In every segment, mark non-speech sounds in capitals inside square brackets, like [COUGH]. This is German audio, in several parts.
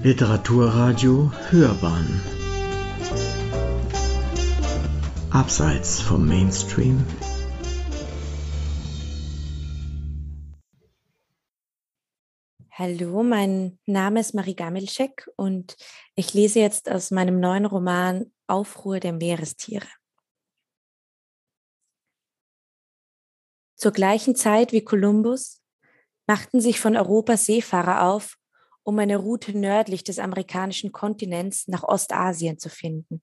Literaturradio Hörbahn Abseits vom Mainstream Hallo, mein Name ist Marie Gamilczek und ich lese jetzt aus meinem neuen Roman Aufruhr der Meerestiere. Zur gleichen Zeit wie Kolumbus machten sich von Europa Seefahrer auf, um eine Route nördlich des amerikanischen Kontinents nach Ostasien zu finden.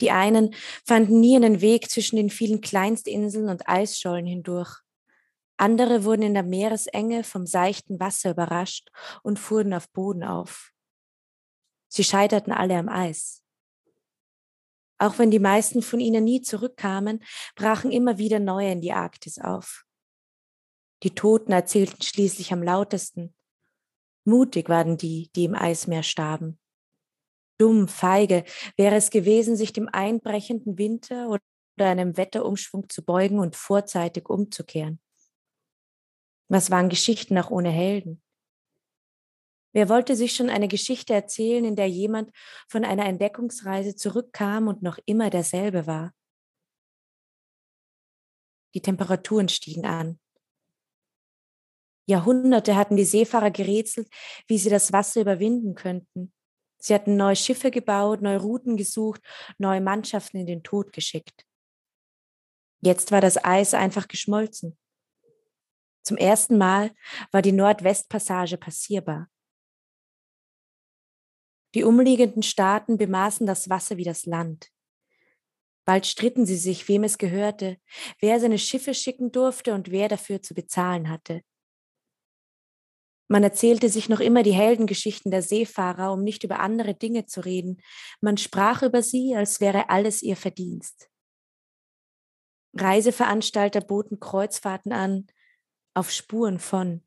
Die einen fanden nie einen Weg zwischen den vielen Kleinstinseln und Eisschollen hindurch. Andere wurden in der Meeresenge vom seichten Wasser überrascht und fuhren auf Boden auf. Sie scheiterten alle am Eis. Auch wenn die meisten von ihnen nie zurückkamen, brachen immer wieder neue in die Arktis auf. Die Toten erzählten schließlich am lautesten. Mutig waren die, die im Eismeer starben. Dumm, feige wäre es gewesen, sich dem einbrechenden Winter oder einem Wetterumschwung zu beugen und vorzeitig umzukehren. Was waren Geschichten auch ohne Helden? Wer wollte sich schon eine Geschichte erzählen, in der jemand von einer Entdeckungsreise zurückkam und noch immer derselbe war? Die Temperaturen stiegen an. Jahrhunderte hatten die Seefahrer gerätselt, wie sie das Wasser überwinden könnten. Sie hatten neue Schiffe gebaut, neue Routen gesucht, neue Mannschaften in den Tod geschickt. Jetzt war das Eis einfach geschmolzen. Zum ersten Mal war die Nordwestpassage passierbar. Die umliegenden Staaten bemaßen das Wasser wie das Land. Bald stritten sie sich, wem es gehörte, wer seine Schiffe schicken durfte und wer dafür zu bezahlen hatte. Man erzählte sich noch immer die Heldengeschichten der Seefahrer, um nicht über andere Dinge zu reden. Man sprach über sie, als wäre alles ihr Verdienst. Reiseveranstalter boten Kreuzfahrten an, auf Spuren von.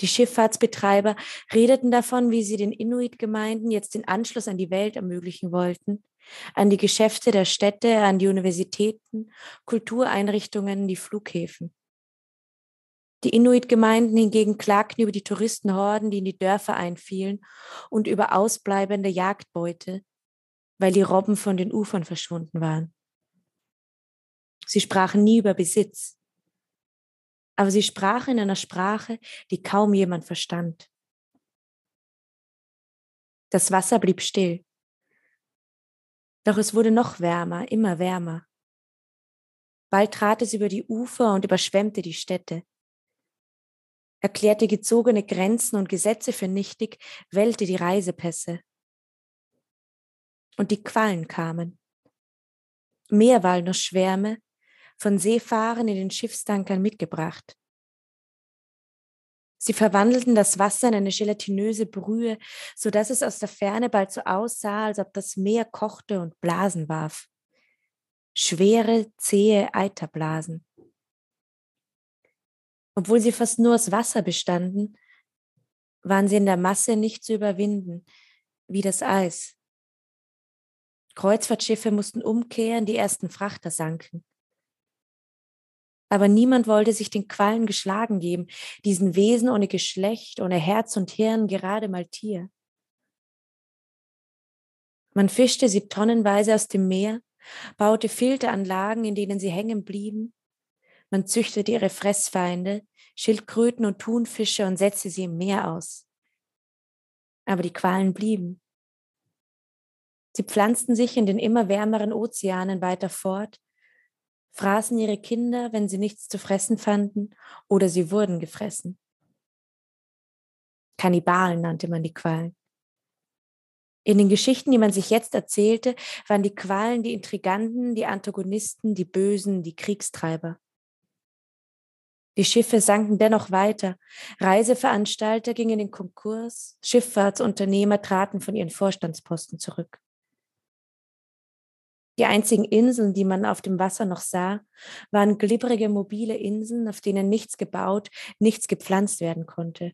Die Schifffahrtsbetreiber redeten davon, wie sie den Inuit-Gemeinden jetzt den Anschluss an die Welt ermöglichen wollten, an die Geschäfte der Städte, an die Universitäten, Kultureinrichtungen, die Flughäfen. Die Inuit-Gemeinden hingegen klagten über die Touristenhorden, die in die Dörfer einfielen und über ausbleibende Jagdbeute, weil die Robben von den Ufern verschwunden waren. Sie sprachen nie über Besitz, aber sie sprachen in einer Sprache, die kaum jemand verstand. Das Wasser blieb still. Doch es wurde noch wärmer, immer wärmer. Bald trat es über die Ufer und überschwemmte die Städte erklärte gezogene Grenzen und Gesetze für nichtig, wählte die Reisepässe. Und die Quallen kamen. Meerwalnussschwärme, von Seefahrern in den Schiffstankern mitgebracht. Sie verwandelten das Wasser in eine gelatinöse Brühe, so dass es aus der Ferne bald so aussah, als ob das Meer kochte und Blasen warf. Schwere, zähe Eiterblasen. Obwohl sie fast nur aus Wasser bestanden, waren sie in der Masse nicht zu überwinden, wie das Eis. Kreuzfahrtschiffe mussten umkehren, die ersten Frachter sanken. Aber niemand wollte sich den Quallen geschlagen geben, diesen Wesen ohne Geschlecht, ohne Herz und Hirn, gerade mal Tier. Man fischte sie tonnenweise aus dem Meer, baute Filteranlagen, in denen sie hängen blieben, man züchtete ihre Fressfeinde, Schildkröten und Thunfische und setzte sie im Meer aus. Aber die Qualen blieben. Sie pflanzten sich in den immer wärmeren Ozeanen weiter fort, fraßen ihre Kinder, wenn sie nichts zu fressen fanden, oder sie wurden gefressen. Kannibalen nannte man die Qualen. In den Geschichten, die man sich jetzt erzählte, waren die Qualen die Intriganten, die Antagonisten, die Bösen, die Kriegstreiber. Die Schiffe sanken dennoch weiter. Reiseveranstalter gingen in Konkurs, Schifffahrtsunternehmer traten von ihren Vorstandsposten zurück. Die einzigen Inseln, die man auf dem Wasser noch sah, waren glibbrige mobile Inseln, auf denen nichts gebaut, nichts gepflanzt werden konnte.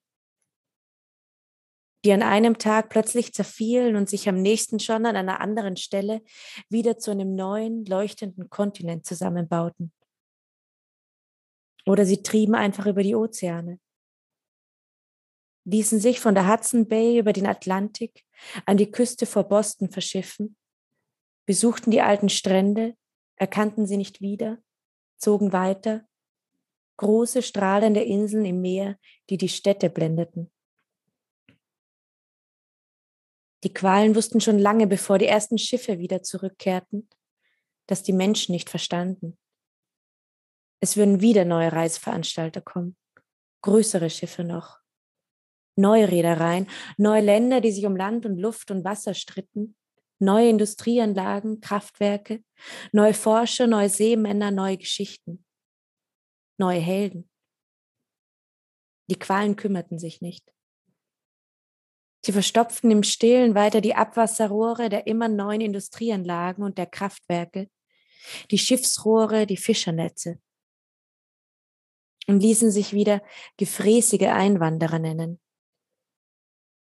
Die an einem Tag plötzlich zerfielen und sich am nächsten schon an einer anderen Stelle wieder zu einem neuen, leuchtenden Kontinent zusammenbauten. Oder sie trieben einfach über die Ozeane. ließen sich von der Hudson Bay über den Atlantik an die Küste vor Boston verschiffen, besuchten die alten Strände, erkannten sie nicht wieder, zogen weiter, große strahlende Inseln im Meer, die die Städte blendeten. Die Qualen wussten schon lange, bevor die ersten Schiffe wieder zurückkehrten, dass die Menschen nicht verstanden. Es würden wieder neue Reiseveranstalter kommen, größere Schiffe noch, neue Reedereien, neue Länder, die sich um Land und Luft und Wasser stritten, neue Industrieanlagen, Kraftwerke, neue Forscher, neue Seemänner, neue Geschichten, neue Helden. Die Qualen kümmerten sich nicht. Sie verstopften im Stillen weiter die Abwasserrohre der immer neuen Industrieanlagen und der Kraftwerke, die Schiffsrohre, die Fischernetze und ließen sich wieder gefräßige Einwanderer nennen.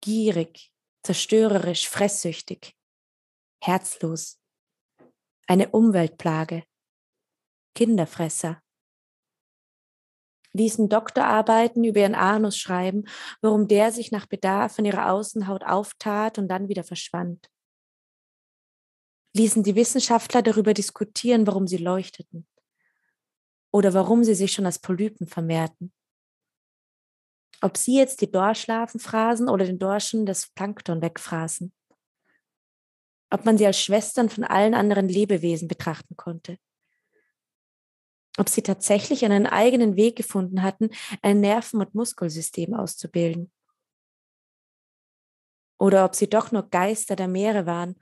Gierig, zerstörerisch, fresssüchtig, herzlos, eine Umweltplage, Kinderfresser, ließen Doktorarbeiten über ihren Anus schreiben, warum der sich nach Bedarf in ihrer Außenhaut auftat und dann wieder verschwand. Ließen die Wissenschaftler darüber diskutieren, warum sie leuchteten oder warum sie sich schon als Polypen vermehrten. Ob sie jetzt die Dorschlarven fraßen oder den Dorschen das Plankton wegfraßen. Ob man sie als Schwestern von allen anderen Lebewesen betrachten konnte. Ob sie tatsächlich einen eigenen Weg gefunden hatten, ein Nerven- und Muskelsystem auszubilden. Oder ob sie doch nur Geister der Meere waren,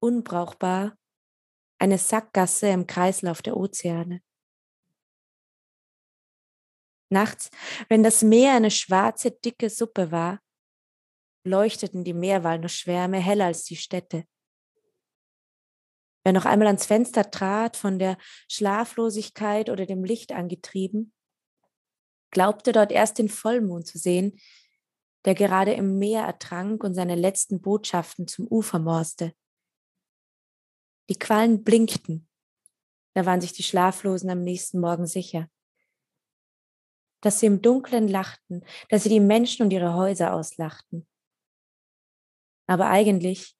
unbrauchbar, eine Sackgasse im Kreislauf der Ozeane. Nachts, wenn das Meer eine schwarze, dicke Suppe war, leuchteten die Meerwalnussschwärme heller als die Städte. Wer noch einmal ans Fenster trat, von der Schlaflosigkeit oder dem Licht angetrieben, glaubte dort erst den Vollmond zu sehen, der gerade im Meer ertrank und seine letzten Botschaften zum Ufer morste. Die Quallen blinkten, da waren sich die Schlaflosen am nächsten Morgen sicher dass sie im Dunkeln lachten, dass sie die Menschen und ihre Häuser auslachten. Aber eigentlich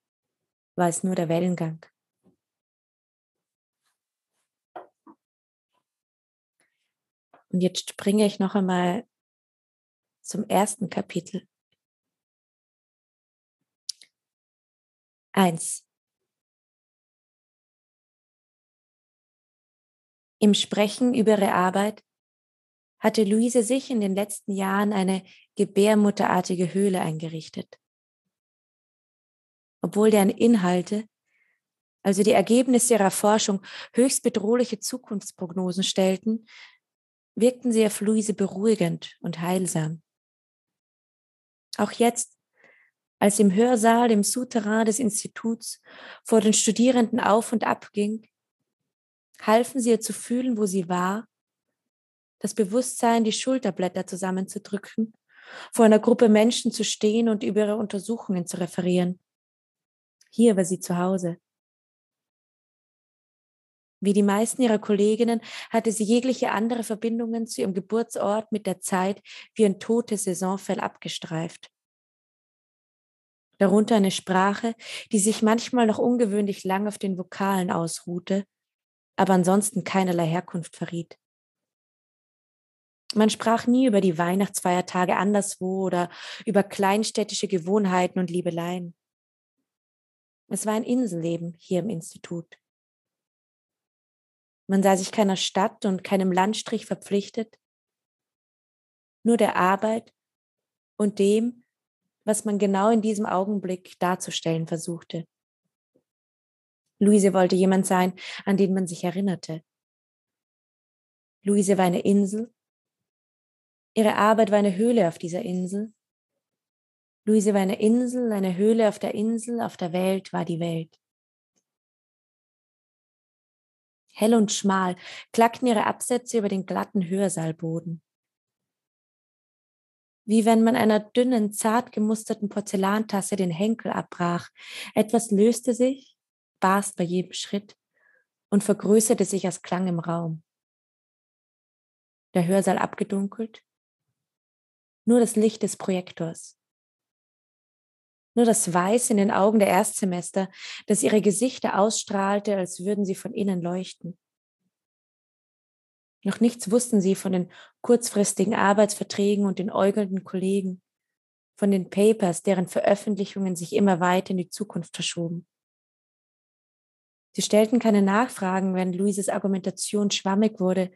war es nur der Wellengang. Und jetzt springe ich noch einmal zum ersten Kapitel. Eins. Im Sprechen über ihre Arbeit hatte Luise sich in den letzten Jahren eine gebärmutterartige Höhle eingerichtet. Obwohl deren Inhalte, also die Ergebnisse ihrer Forschung, höchst bedrohliche Zukunftsprognosen stellten, wirkten sie auf Luise beruhigend und heilsam. Auch jetzt, als im Hörsaal im Souterrain des Instituts vor den Studierenden auf und ab ging, halfen sie ihr zu fühlen, wo sie war das Bewusstsein, die Schulterblätter zusammenzudrücken, vor einer Gruppe Menschen zu stehen und über ihre Untersuchungen zu referieren. Hier war sie zu Hause. Wie die meisten ihrer Kolleginnen hatte sie jegliche andere Verbindungen zu ihrem Geburtsort mit der Zeit wie ein totes Saisonfell abgestreift. Darunter eine Sprache, die sich manchmal noch ungewöhnlich lang auf den Vokalen ausruhte, aber ansonsten keinerlei Herkunft verriet. Man sprach nie über die Weihnachtsfeiertage anderswo oder über kleinstädtische Gewohnheiten und Liebeleien. Es war ein Inselleben hier im Institut. Man sah sich keiner Stadt und keinem Landstrich verpflichtet, nur der Arbeit und dem, was man genau in diesem Augenblick darzustellen versuchte. Luise wollte jemand sein, an den man sich erinnerte. Luise war eine Insel, Ihre Arbeit war eine Höhle auf dieser Insel. Luise war eine Insel, eine Höhle auf der Insel, auf der Welt war die Welt. Hell und schmal klackten ihre Absätze über den glatten Hörsaalboden. Wie wenn man einer dünnen, zart gemusterten Porzellantasse den Henkel abbrach. Etwas löste sich, barst bei jedem Schritt und vergrößerte sich als Klang im Raum. Der Hörsaal abgedunkelt, Nur das Licht des Projektors. Nur das Weiß in den Augen der Erstsemester, das ihre Gesichter ausstrahlte, als würden sie von innen leuchten. Noch nichts wussten sie von den kurzfristigen Arbeitsverträgen und den äugelnden Kollegen, von den Papers, deren Veröffentlichungen sich immer weiter in die Zukunft verschoben. Sie stellten keine Nachfragen, wenn Luises Argumentation schwammig wurde.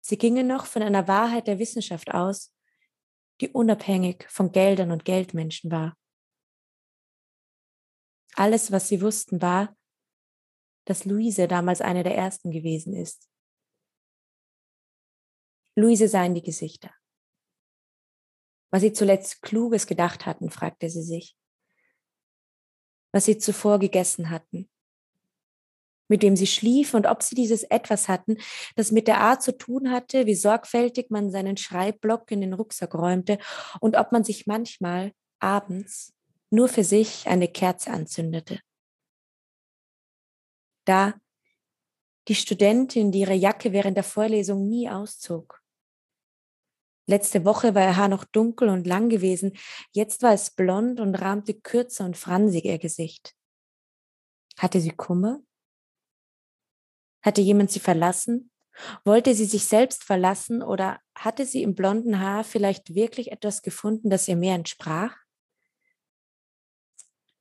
Sie gingen noch von einer Wahrheit der Wissenschaft aus, die unabhängig von Geldern und Geldmenschen war. Alles, was sie wussten, war, dass Luise damals eine der ersten gewesen ist. Luise sah in die Gesichter. Was sie zuletzt Kluges gedacht hatten, fragte sie sich. Was sie zuvor gegessen hatten, mit dem sie schliefen und ob sie dieses etwas hatten, das mit der Art zu tun hatte, wie sorgfältig man seinen Schreibblock in den Rucksack räumte und ob man sich manchmal abends nur für sich eine Kerze anzündete. Da die Studentin, die ihre Jacke während der Vorlesung nie auszog. Letzte Woche war ihr Haar noch dunkel und lang gewesen, jetzt war es blond und rahmte kürzer und fransig ihr Gesicht. Hatte sie Kummer? Hatte jemand sie verlassen? Wollte sie sich selbst verlassen oder hatte sie im blonden Haar vielleicht wirklich etwas gefunden, das ihr mehr entsprach?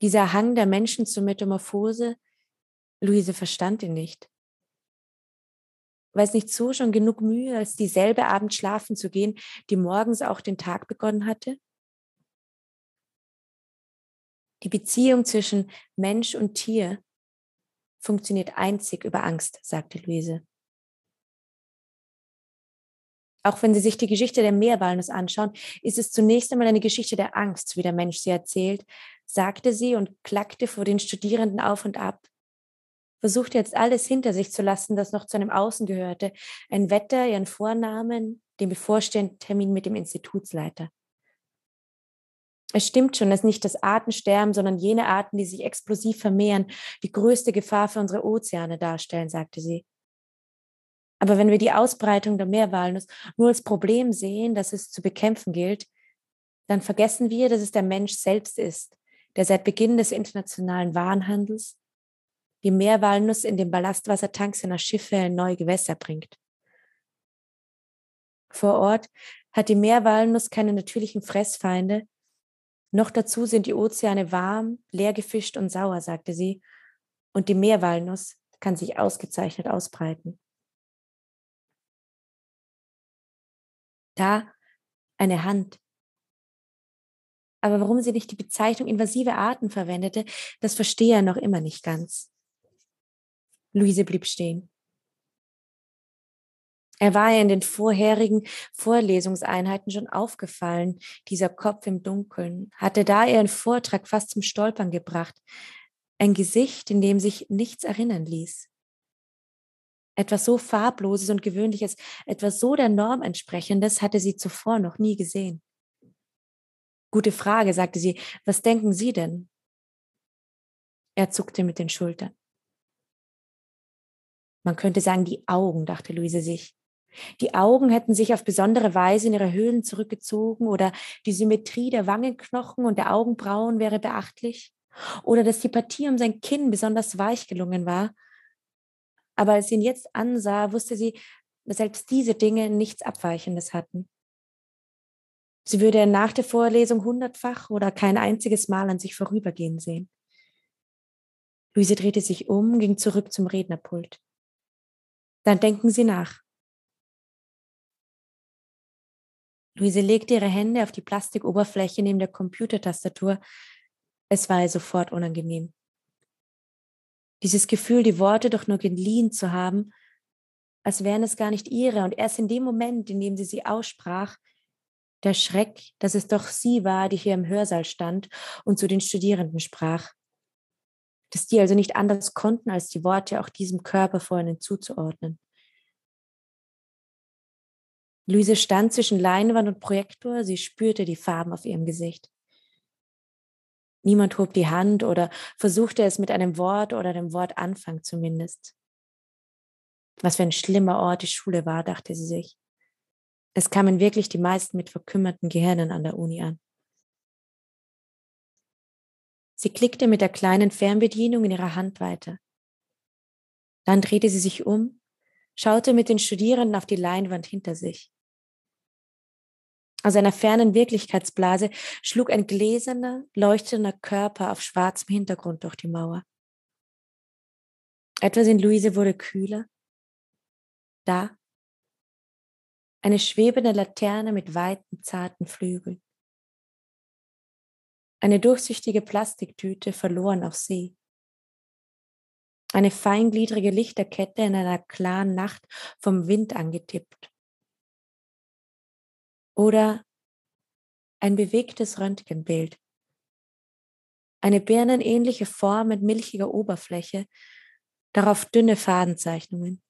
Dieser Hang der Menschen zur Metamorphose, Luise verstand ihn nicht. War es nicht so schon genug Mühe, als dieselbe Abend schlafen zu gehen, die morgens auch den Tag begonnen hatte? Die Beziehung zwischen Mensch und Tier funktioniert einzig über Angst, sagte Luise. Auch wenn Sie sich die Geschichte der Meerwalnuss anschauen, ist es zunächst einmal eine Geschichte der Angst, wie der Mensch sie erzählt, sagte sie und klackte vor den Studierenden auf und ab. Versuchte jetzt alles hinter sich zu lassen, das noch zu einem Außen gehörte, ein Wetter, ihren Vornamen, den bevorstehenden Termin mit dem Institutsleiter. Es stimmt schon, dass nicht das Artensterben, sondern jene Arten, die sich explosiv vermehren, die größte Gefahr für unsere Ozeane darstellen, sagte sie. Aber wenn wir die Ausbreitung der Meerwalnuss nur als Problem sehen, das es zu bekämpfen gilt, dann vergessen wir, dass es der Mensch selbst ist, der seit Beginn des internationalen Warenhandels die Meerwalnuss in den Ballastwassertanks seiner Schiffe in neue Gewässer bringt. Vor Ort hat die Meerwalnuss keine natürlichen Fressfeinde, noch dazu sind die Ozeane warm, leer gefischt und sauer, sagte sie, und die Meerwalnuss kann sich ausgezeichnet ausbreiten. Da eine Hand. Aber warum sie nicht die Bezeichnung invasive Arten verwendete, das verstehe er noch immer nicht ganz. Luise blieb stehen. Er war ja in den vorherigen Vorlesungseinheiten schon aufgefallen, dieser Kopf im Dunkeln, hatte da ihren Vortrag fast zum Stolpern gebracht, ein Gesicht, in dem sich nichts erinnern ließ. Etwas so farbloses und gewöhnliches, etwas so der Norm entsprechendes hatte sie zuvor noch nie gesehen. Gute Frage, sagte sie. Was denken Sie denn? Er zuckte mit den Schultern. Man könnte sagen, die Augen, dachte Luise sich. Die Augen hätten sich auf besondere Weise in ihre Höhlen zurückgezogen oder die Symmetrie der Wangenknochen und der Augenbrauen wäre beachtlich oder dass die Partie um sein Kinn besonders weich gelungen war. Aber als sie ihn jetzt ansah, wusste sie, dass selbst diese Dinge nichts Abweichendes hatten. Sie würde nach der Vorlesung hundertfach oder kein einziges Mal an sich vorübergehen sehen. Luise drehte sich um, ging zurück zum Rednerpult. Dann denken Sie nach. Luise legte ihre Hände auf die Plastikoberfläche neben der Computertastatur. Es war ihr sofort unangenehm. Dieses Gefühl, die Worte doch nur geliehen zu haben, als wären es gar nicht ihre. Und erst in dem Moment, in dem sie sie aussprach, der Schreck, dass es doch sie war, die hier im Hörsaal stand und zu den Studierenden sprach. Dass die also nicht anders konnten, als die Worte auch diesem Körper vor ihnen zuzuordnen. Luise stand zwischen Leinwand und Projektor, sie spürte die Farben auf ihrem Gesicht. Niemand hob die Hand oder versuchte es mit einem Wort oder dem Wort Anfang zumindest. Was für ein schlimmer Ort die Schule war, dachte sie sich. Es kamen wirklich die meisten mit verkümmerten Gehirnen an der Uni an. Sie klickte mit der kleinen Fernbedienung in ihrer Hand weiter. Dann drehte sie sich um, schaute mit den Studierenden auf die Leinwand hinter sich. Aus einer fernen Wirklichkeitsblase schlug ein gläserner, leuchtender Körper auf schwarzem Hintergrund durch die Mauer. Etwas in Luise wurde kühler. Da eine schwebende Laterne mit weiten, zarten Flügeln. Eine durchsichtige Plastiktüte verloren auf See. Eine feingliedrige Lichterkette in einer klaren Nacht vom Wind angetippt. Oder ein bewegtes Röntgenbild. Eine birnenähnliche Form mit milchiger Oberfläche, darauf dünne Fadenzeichnungen.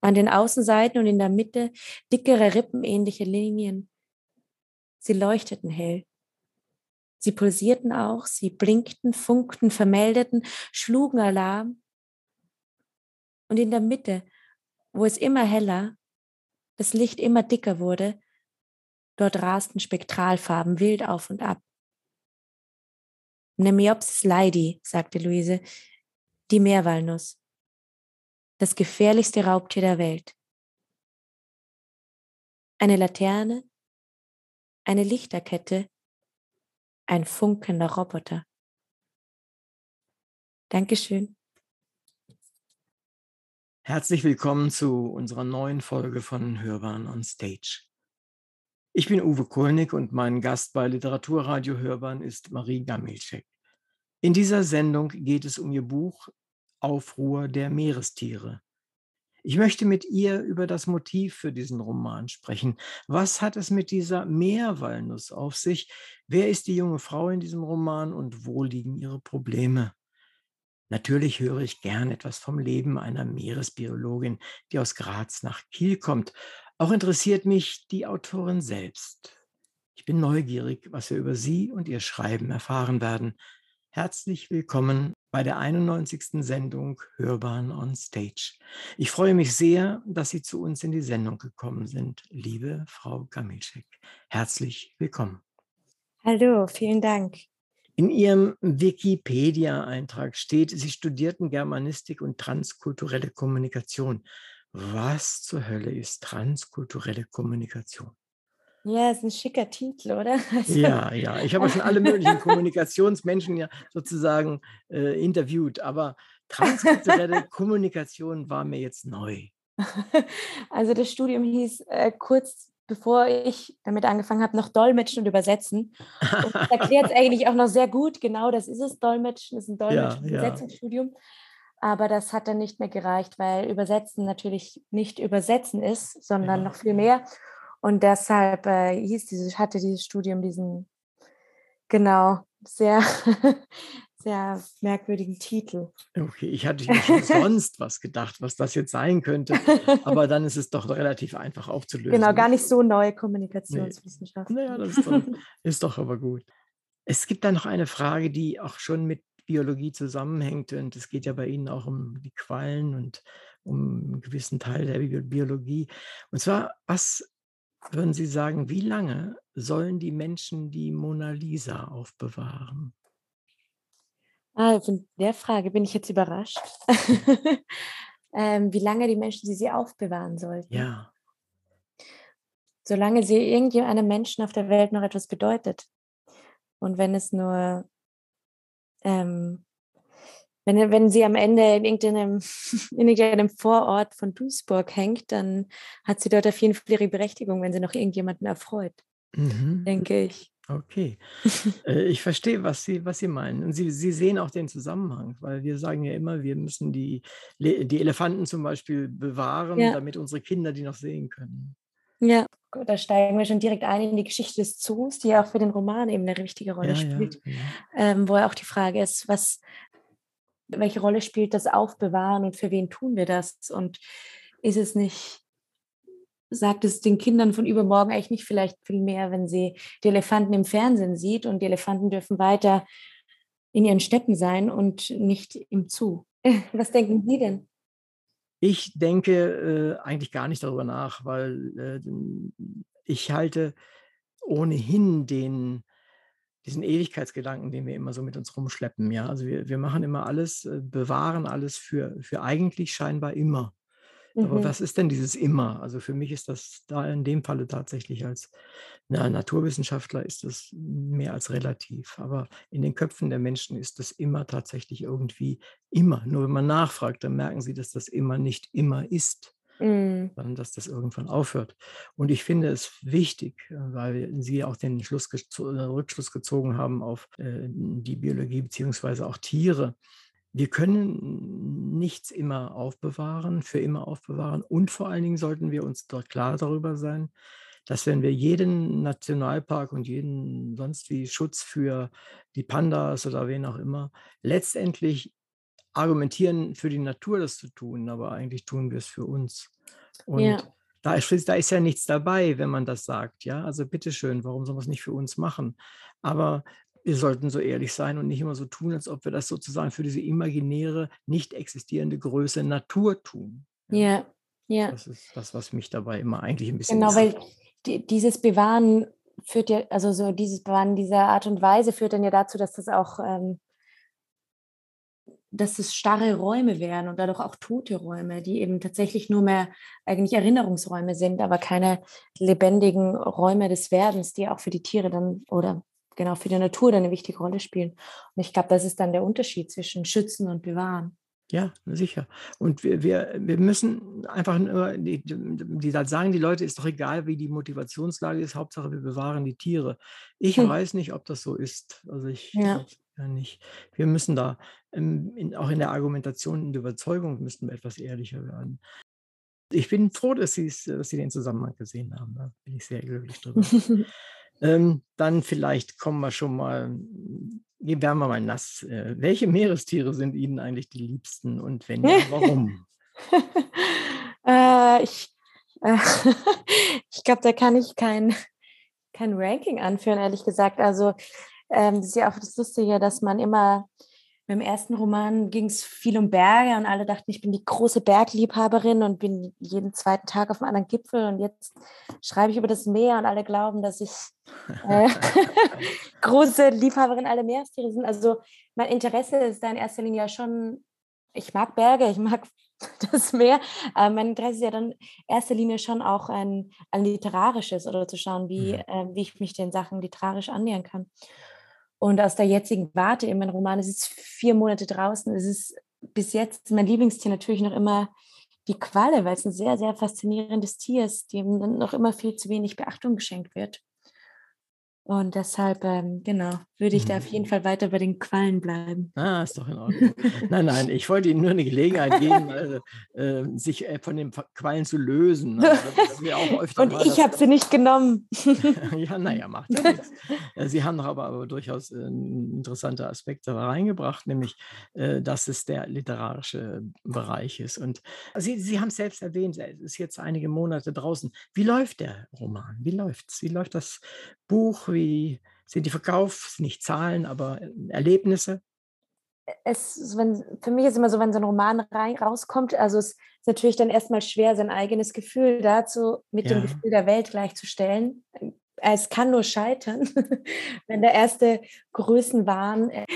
An den Außenseiten und in der Mitte dickere rippenähnliche Linien. Sie leuchteten hell. Sie pulsierten auch, sie blinkten, funkten, vermeldeten, schlugen Alarm. Und in der Mitte, wo es immer heller, das Licht immer dicker wurde, dort rasten Spektralfarben wild auf und ab. Nemiopsis leidi, sagte Luise, die Meerwalnuss das gefährlichste Raubtier der Welt. Eine Laterne, eine Lichterkette, ein funkender Roboter. Dankeschön. Herzlich willkommen zu unserer neuen Folge von Hörbahn on Stage. Ich bin Uwe Kulnig und mein Gast bei Literaturradio Hörbahn ist Marie Gamilczek. In dieser Sendung geht es um ihr Buch Aufruhr der Meerestiere. Ich möchte mit ihr über das Motiv für diesen Roman sprechen. Was hat es mit dieser Meerwalnuss auf sich? Wer ist die junge Frau in diesem Roman und wo liegen ihre Probleme? Natürlich höre ich gern etwas vom Leben einer Meeresbiologin, die aus Graz nach Kiel kommt. Auch interessiert mich die Autorin selbst. Ich bin neugierig, was wir über sie und ihr Schreiben erfahren werden. Herzlich willkommen bei der 91. Sendung Hörbahn on Stage. Ich freue mich sehr, dass Sie zu uns in die Sendung gekommen sind, liebe Frau Gamilczek. Herzlich willkommen. Hallo, vielen Dank. In Ihrem Wikipedia-Eintrag steht, Sie studierten Germanistik und transkulturelle Kommunikation. Was zur Hölle ist transkulturelle Kommunikation? Ja, ist ein schicker Titel, oder? [LAUGHS] Also ja, ja. Ich habe schon alle möglichen [LAUGHS] Kommunikationsmenschen ja sozusagen äh, interviewt, aber transkulturelle [LAUGHS] Kommunikation war mir jetzt neu. Also das Studium hieß äh, kurz bevor ich damit angefangen habe, noch Dolmetschen und Übersetzen. Und das [LAUGHS] erklärt es eigentlich auch noch sehr gut. Genau, das ist es. Dolmetschen ist ein Dolmetschen- und ja, Übersetzungsstudium. Ja. Aber das hat dann nicht mehr gereicht, weil Übersetzen natürlich nicht Übersetzen ist, sondern ja. noch viel mehr. Und deshalb äh, hieß dieses, hatte dieses Studium diesen, genau, sehr, [LAUGHS] sehr merkwürdigen Titel. Okay, ich hatte schon sonst was gedacht, was das jetzt sein könnte, aber dann ist es doch relativ einfach aufzulösen. Genau, gar nicht so neue Kommunikationswissenschaften. Nee. Naja, das ist doch, ist doch aber gut. Es gibt da noch eine Frage, die auch schon mit Biologie zusammenhängt und es geht ja bei Ihnen auch um die Quallen und um einen gewissen Teil der Biologie. Und zwar, was würden Sie sagen, wie lange sollen die Menschen die Mona Lisa aufbewahren? Ah, von der Frage bin ich jetzt überrascht. [LAUGHS] ähm, wie lange die Menschen sie, sie aufbewahren sollten. Ja. Solange sie irgendeinem Menschen auf der Welt noch etwas bedeutet. Und wenn es nur ähm, wenn, wenn sie am Ende in irgendeinem, [LAUGHS] in irgendeinem Vorort von Duisburg hängt, dann hat sie dort auf jeden Fall ihre Berechtigung, wenn sie noch irgendjemanden erfreut, mhm. denke ich. Okay. [LAUGHS] Äh, ich verstehe, was Sie, was Sie meinen. Und Sie, Sie sehen auch den Zusammenhang, weil wir sagen ja immer, wir müssen die, die Elefanten zum Beispiel bewahren, ja. damit unsere Kinder die noch sehen können. Ja, da steigen wir schon direkt ein in die Geschichte des Zoos, die ja auch für den Roman eben eine wichtige Rolle ja, spielt, ja, ähm, wo ja auch die Frage ist, was, welche Rolle spielt das Aufbewahren und für wen tun wir das? Und ist es nicht, sagt es den Kindern von übermorgen eigentlich nicht vielleicht viel mehr, wenn sie die Elefanten im Fernsehen sieht und die Elefanten dürfen weiter in ihren Städten sein und nicht im Zoo? [LAUGHS] Was denken Sie denn? Ich denke äh, eigentlich gar nicht darüber nach, weil äh, ich halte ohnehin den, diesen Ewigkeitsgedanken, den wir immer so mit uns rumschleppen. Ja, also wir, wir machen immer alles, äh, bewahren alles für, für eigentlich scheinbar immer. Aber mhm. was ist denn dieses immer? Also für mich ist das da in dem Falle tatsächlich als na, Naturwissenschaftler ist das mehr als relativ. Aber in den Köpfen der Menschen ist das immer tatsächlich irgendwie immer. Nur wenn man nachfragt, dann merken sie, dass das immer nicht immer ist. Mhm. sondern dass das irgendwann aufhört. Und ich finde es wichtig, äh, weil Sie auch den Schluss, äh, Rückschluss gezogen haben auf äh, die Biologie beziehungsweise auch Tiere, wir können nichts immer aufbewahren, für immer aufbewahren. Und vor allen Dingen sollten wir uns dort klar darüber sein, dass wenn wir jeden Nationalpark und jeden sonst wie Schutz für die Pandas oder wen auch immer letztendlich argumentieren, für die Natur das zu tun, aber eigentlich tun wir es für uns. Und ja. da, ist, da ist ja nichts dabei, wenn man das sagt. Ja, also bitteschön, warum soll man es nicht für uns machen? Aber wir sollten so ehrlich sein und nicht immer so tun, als ob wir das sozusagen für diese imaginäre, nicht existierende Größe Natur tun. Ja, ja. Das ist das, was mich dabei immer eigentlich ein bisschen. Genau, weil die, dieses Bewahren führt ja, also so dieses Bewahren dieser Art und Weise führt dann ja dazu, dass das auch, ähm, dass es starre Räume wären und dadurch auch tote Räume, die eben tatsächlich nur mehr eigentlich Erinnerungsräume sind, aber keine lebendigen Räume des Werdens, die auch für die Tiere dann oder genau für die Natur dann eine wichtige Rolle spielen. Und ich glaube, das ist dann der Unterschied zwischen Schützen und Bewahren. Ja, sicher. Und wir, wir, wir müssen einfach nur, die, die sagen, die Leute, ist doch egal, wie die Motivationslage ist, Hauptsache wir bewahren die Tiere. Ich hm. weiß nicht, ob das so ist. Also ich ja. ja nicht. Wir müssen da, in, auch in der Argumentation, in der Überzeugung, müssten wir etwas ehrlicher werden. Ich bin froh, dass Sie, dass Sie den Zusammenhang gesehen haben. Da bin ich sehr glücklich drüber. [LAUGHS] Ähm, dann vielleicht kommen wir schon mal, werden wir mal nass. Äh, welche Meerestiere sind Ihnen eigentlich die liebsten und wenn ja, warum? [LAUGHS] äh, ich äh, [LAUGHS] ich glaube, da kann ich kein, kein Ranking anführen, ehrlich gesagt. Also ähm, das ist ja auch das Lustige, dass man immer beim ersten Roman ging es viel um Berge und alle dachten, ich bin die große Bergliebhaberin und bin jeden zweiten Tag auf einem anderen Gipfel und jetzt schreibe ich über das Meer und alle glauben, dass ich äh, [LAUGHS] [LAUGHS] große Liebhaberin aller Meerestiere bin. Also mein Interesse ist da in erster Linie ja schon, ich mag Berge, ich mag [LAUGHS] das Meer, aber mein Interesse ist ja dann in erster Linie schon auch ein, ein literarisches oder zu schauen, wie, mhm. äh, wie ich mich den Sachen literarisch annähern kann. Und aus der jetzigen Warte in meinem Roman, es ist vier Monate draußen, es ist bis jetzt mein Lieblingstier natürlich noch immer die Qualle, weil es ein sehr, sehr faszinierendes Tier ist, dem noch immer viel zu wenig Beachtung geschenkt wird. Und deshalb, ähm, genau, würde ich da auf jeden mhm. Fall weiter bei den Quallen bleiben. Ah, ist doch in Ordnung. nein, nein, ich wollte Ihnen nur eine Gelegenheit geben, also, äh, sich äh, von den Quallen zu lösen. Also, Und ich habe sie nicht genommen. [LAUGHS] ja, naja, macht ja nichts. Äh, sie haben aber, aber durchaus äh, interessante Aspekte reingebracht, nämlich, äh, dass es der literarische Bereich ist. Und Sie, sie haben es selbst erwähnt, es ist jetzt einige Monate draußen. Wie läuft der Roman? Wie läuft es? Wie läuft das Buch? Wie sind die Verkaufs-, nicht Zahlen, aber äh, Erlebnisse? Es, wenn, für mich ist immer so, wenn so ein Roman rein, rauskommt, also es ist natürlich dann erstmal schwer, sein eigenes Gefühl dazu mit ja. dem Gefühl der Welt gleichzustellen. Es kann nur scheitern, [LAUGHS] wenn der erste Größenwahn äh,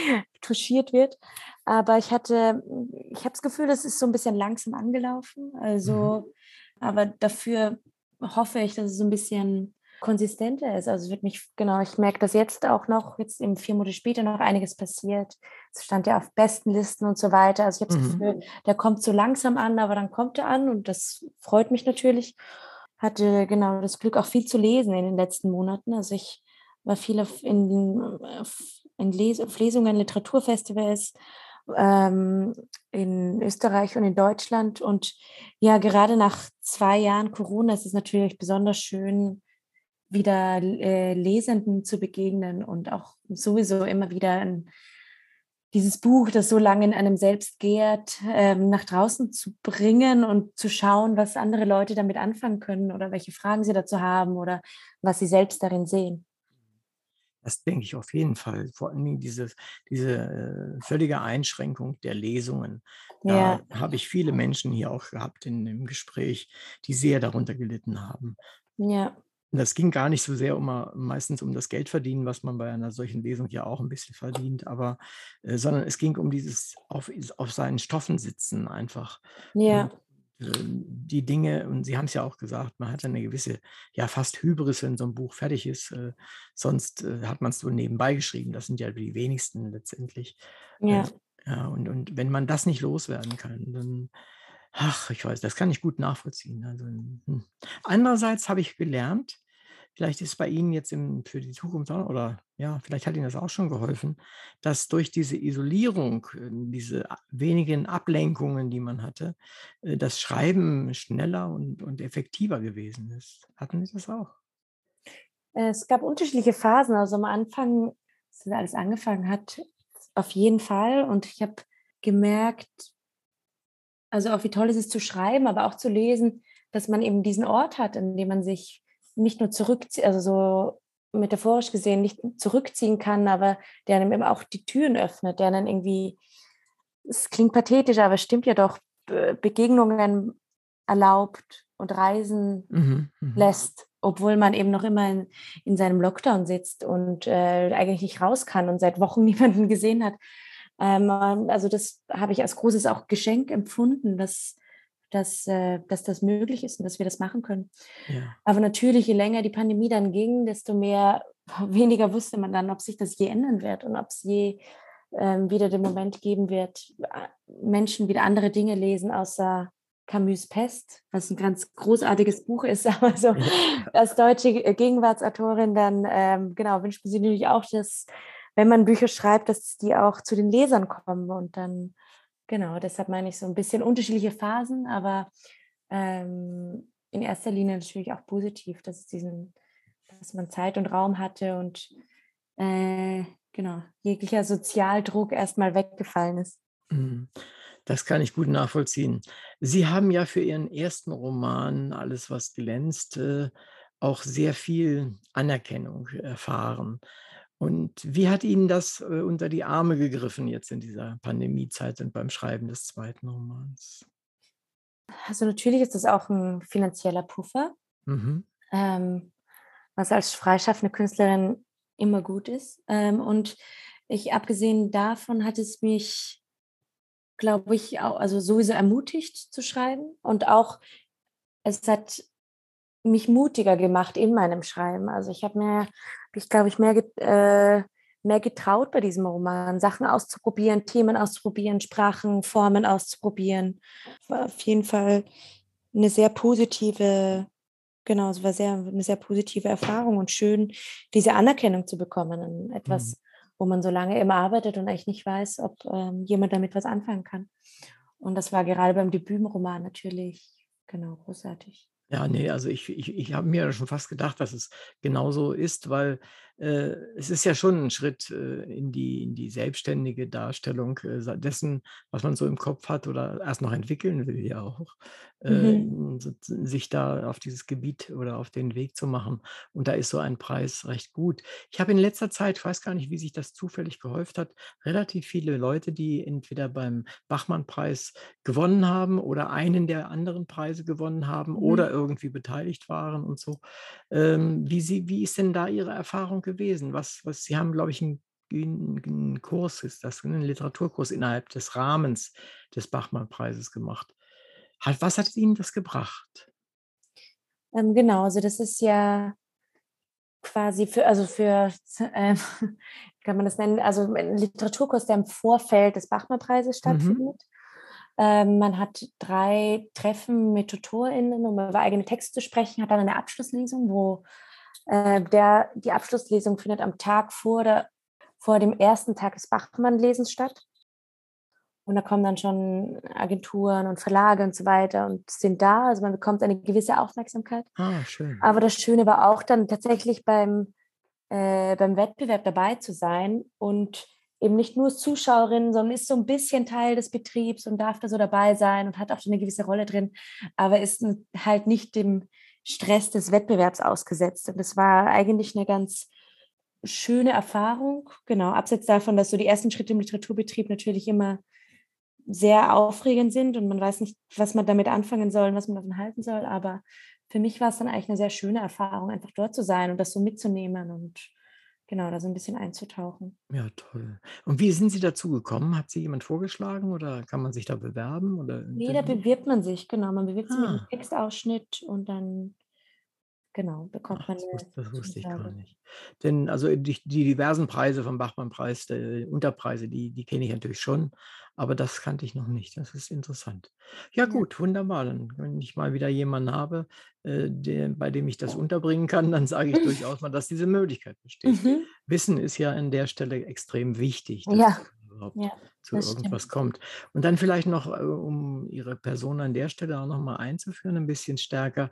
touchiert wird. Aber ich hatte, ich habe das Gefühl, es ist so ein bisschen langsam angelaufen. Also, mhm. aber dafür hoffe ich, dass es so ein bisschen konsistenter ist. Also es wird mich, genau, ich merke das jetzt auch noch, jetzt eben vier Monate später noch einiges passiert. Es stand ja auf besten Listen und so weiter. Also ich habe das mhm. Gefühl, der kommt so langsam an, aber dann kommt er an und das freut mich natürlich. Hatte genau das Glück, auch viel zu lesen in den letzten Monaten. Also ich war viel in, in Les auf Lesungen, Literaturfestivals, ähm, in Österreich und in Deutschland. Und ja, gerade nach zwei Jahren Corona ist es natürlich besonders schön, wieder äh, Lesenden zu begegnen und auch sowieso immer wieder ein, dieses Buch, das so lange in einem selbst gärt, ähm, nach draußen zu bringen und zu schauen, was andere Leute damit anfangen können oder welche Fragen sie dazu haben oder was sie selbst darin sehen. Das denke ich auf jeden Fall. Vor allen Dingen diese, diese äh, völlige Einschränkung der Lesungen. Da Ja, habe ich viele Menschen hier auch gehabt in dem Gespräch, die sehr darunter gelitten haben. ja, das ging gar nicht so sehr um äh, meistens um das Geldverdienen, was man bei einer solchen Lesung ja auch ein bisschen verdient, aber äh, sondern es ging um dieses auf, auf seinen Stoffen sitzen einfach. ja, Und äh, die Dinge, und Sie haben es ja auch gesagt, man hat eine gewisse, ja fast Hybris, wenn so ein Buch fertig ist. Äh, sonst äh, hat man es so nebenbei geschrieben. Das sind ja die wenigsten letztendlich. Äh, ja. ja, und, und wenn man das nicht loswerden kann, dann, ach, ich weiß, das kann ich gut nachvollziehen. Also, hm. Andererseits habe ich gelernt, vielleicht ist bei Ihnen jetzt im, für die Zukunft oder ja, vielleicht hat Ihnen das auch schon geholfen, dass durch diese Isolierung, äh, diese wenigen Ablenkungen, die man hatte, äh, das Schreiben schneller und, und effektiver gewesen ist. Hatten Sie das auch? Es gab unterschiedliche Phasen. Also am Anfang, als das alles angefangen hat, auf jeden Fall. Und ich habe gemerkt, also auch wie toll es ist zu schreiben, aber auch zu lesen, dass man eben diesen Ort hat, in dem man sich nicht nur zurückzieht, also so metaphorisch gesehen nicht zurückziehen kann, aber der einem eben auch die Türen öffnet, der dann irgendwie, es klingt pathetisch, aber es stimmt ja doch, Be- Begegnungen erlaubt und Reisen Mhm, mhm. lässt, obwohl man eben noch immer in, in seinem Lockdown sitzt und äh, eigentlich nicht raus kann und seit Wochen [LAUGHS] niemanden gesehen hat. Ähm, also das habe ich als großes auch Geschenk empfunden, dass, dass, äh, dass das möglich ist und dass wir das machen können. Ja. Aber natürlich, je länger die Pandemie dann ging, desto mehr, [LAUGHS] weniger wusste man dann, ob sich das je ändern wird und ob es je ähm, wieder den Moment geben wird, äh, Menschen wieder andere Dinge lesen, außer Camus Pest, was ein ganz großartiges Buch ist, [LAUGHS] aber so als deutsche Ge- Gegenwartsautorin, dann ähm, genau wünscht man sich natürlich auch, dass, wenn man Bücher schreibt, dass die auch zu den Lesern kommen und dann, genau, deshalb meine ich so ein bisschen unterschiedliche Phasen, aber ähm, in erster Linie natürlich auch positiv, dass es diesen, dass man Zeit und Raum hatte und äh, genau, jeglicher Sozialdruck erstmal weggefallen ist. Mhm. Das kann ich gut nachvollziehen. Sie haben ja für Ihren ersten Roman Alles, was glänzt, äh, auch sehr viel Anerkennung erfahren. Und wie hat Ihnen das äh, unter die Arme gegriffen jetzt in dieser Pandemiezeit und beim Schreiben des zweiten Romans? Also natürlich ist das auch ein finanzieller Puffer, Mhm. ähm, was als freischaffende Künstlerin immer gut ist. Ähm, und ich, abgesehen davon, hat es mich, glaube ich, auch, also sowieso ermutigt zu schreiben und auch, es hat mich mutiger gemacht in meinem Schreiben. Also ich habe mir, ich glaube ich, mehr, äh, mehr getraut bei diesem Roman, Sachen auszuprobieren, Themen auszuprobieren, Sprachen, Formen auszuprobieren. War auf jeden Fall eine sehr positive, genau, es war sehr, eine sehr positive Erfahrung und schön, diese Anerkennung zu bekommen an Mhm. etwas, wo man so lange immer arbeitet und eigentlich nicht weiß, ob ähm, jemand damit was anfangen kann. Und das war gerade beim Debütroman natürlich genau großartig. Ja, ne, also ich ich ich habe mir schon fast gedacht, dass es genauso ist, weil, es ist ja schon ein Schritt, äh, in die in die selbstständige Darstellung, äh, dessen, was man so im Kopf hat oder erst noch entwickeln will ja auch, äh, Mhm. so sich da auf dieses Gebiet oder auf den Weg zu machen. Und da ist so ein Preis recht gut. Ich habe in letzter Zeit, ich weiß gar nicht, wie sich das zufällig gehäuft hat, relativ viele Leute, die entweder beim Bachmann-Preis gewonnen haben oder einen der anderen Preise gewonnen haben oder Mhm. irgendwie beteiligt waren und so. Ähm, wie sie wie ist denn da Ihre Erfahrung gewesen? Was was Sie haben, glaube ich, 'n 'n 'n Kurs ist das, ne, 'n Literaturkurs innerhalb des Rahmens des Bachmann-Preises gemacht. Hat was hat Ihnen das gebracht? Ähm, genau, also das ist ja quasi für, also für, wie [LAUGHS] kann man das nennen, also ein Literaturkurs, der im Vorfeld des Bachmann-Preises Mhm. stattfindet. Ähm, man hat drei Treffen mit TutorInnen, um über eigene Texte zu sprechen, hat dann eine Abschlusslesung, wo äh, der, die Abschlusslesung findet am Tag vor, der, vor dem ersten Tag des Bachmann-Lesens statt. Und da kommen dann schon Agenturen und Verlage und so weiter und sind da. Also man bekommt eine gewisse Aufmerksamkeit. Ah, schön. Aber das Schöne war auch dann tatsächlich beim, äh, beim Wettbewerb dabei zu sein und eben nicht nur Zuschauerin, sondern ist so ein bisschen Teil des Betriebs und darf da so dabei sein und hat auch eine gewisse Rolle drin, aber ist halt nicht dem Stress des Wettbewerbs ausgesetzt. Und das war eigentlich eine ganz schöne Erfahrung, genau, abseits davon, dass so die ersten Schritte im Literaturbetrieb natürlich immer sehr aufregend sind und man weiß nicht, was man damit anfangen soll und was man davon halten soll. Aber für mich war es dann eigentlich eine sehr schöne Erfahrung, einfach dort zu sein und das so mitzunehmen und genau, da so ein bisschen einzutauchen. Ja, toll. Und wie sind Sie dazu gekommen? Hat Sie jemand vorgeschlagen oder kann man sich da bewerben? Oder Nee, da bewirbt man sich, genau. Man bewirbt sich mit einem Ah, Textausschnitt und dann, genau, bekommt ach, man das eine wusste, das wusste ich gar nicht. Denn also die, die diversen Preise vom Bachmann-Preis, Unterpreise, die, die kenne ich natürlich schon, aber das kannte ich noch nicht. Das ist interessant. Ja, gut, wunderbar. Dann, wenn ich mal wieder jemanden habe, äh, der, bei dem ich das unterbringen kann, dann sage ich durchaus mal, dass diese Möglichkeit [LAUGHS] besteht. Mhm. Wissen ist ja an der Stelle extrem wichtig, dass Ja, ja, zu das stimmt. irgendwas kommt. Und dann vielleicht noch, äh, um Ihre Person an der Stelle auch noch mal einzuführen, ein bisschen stärker.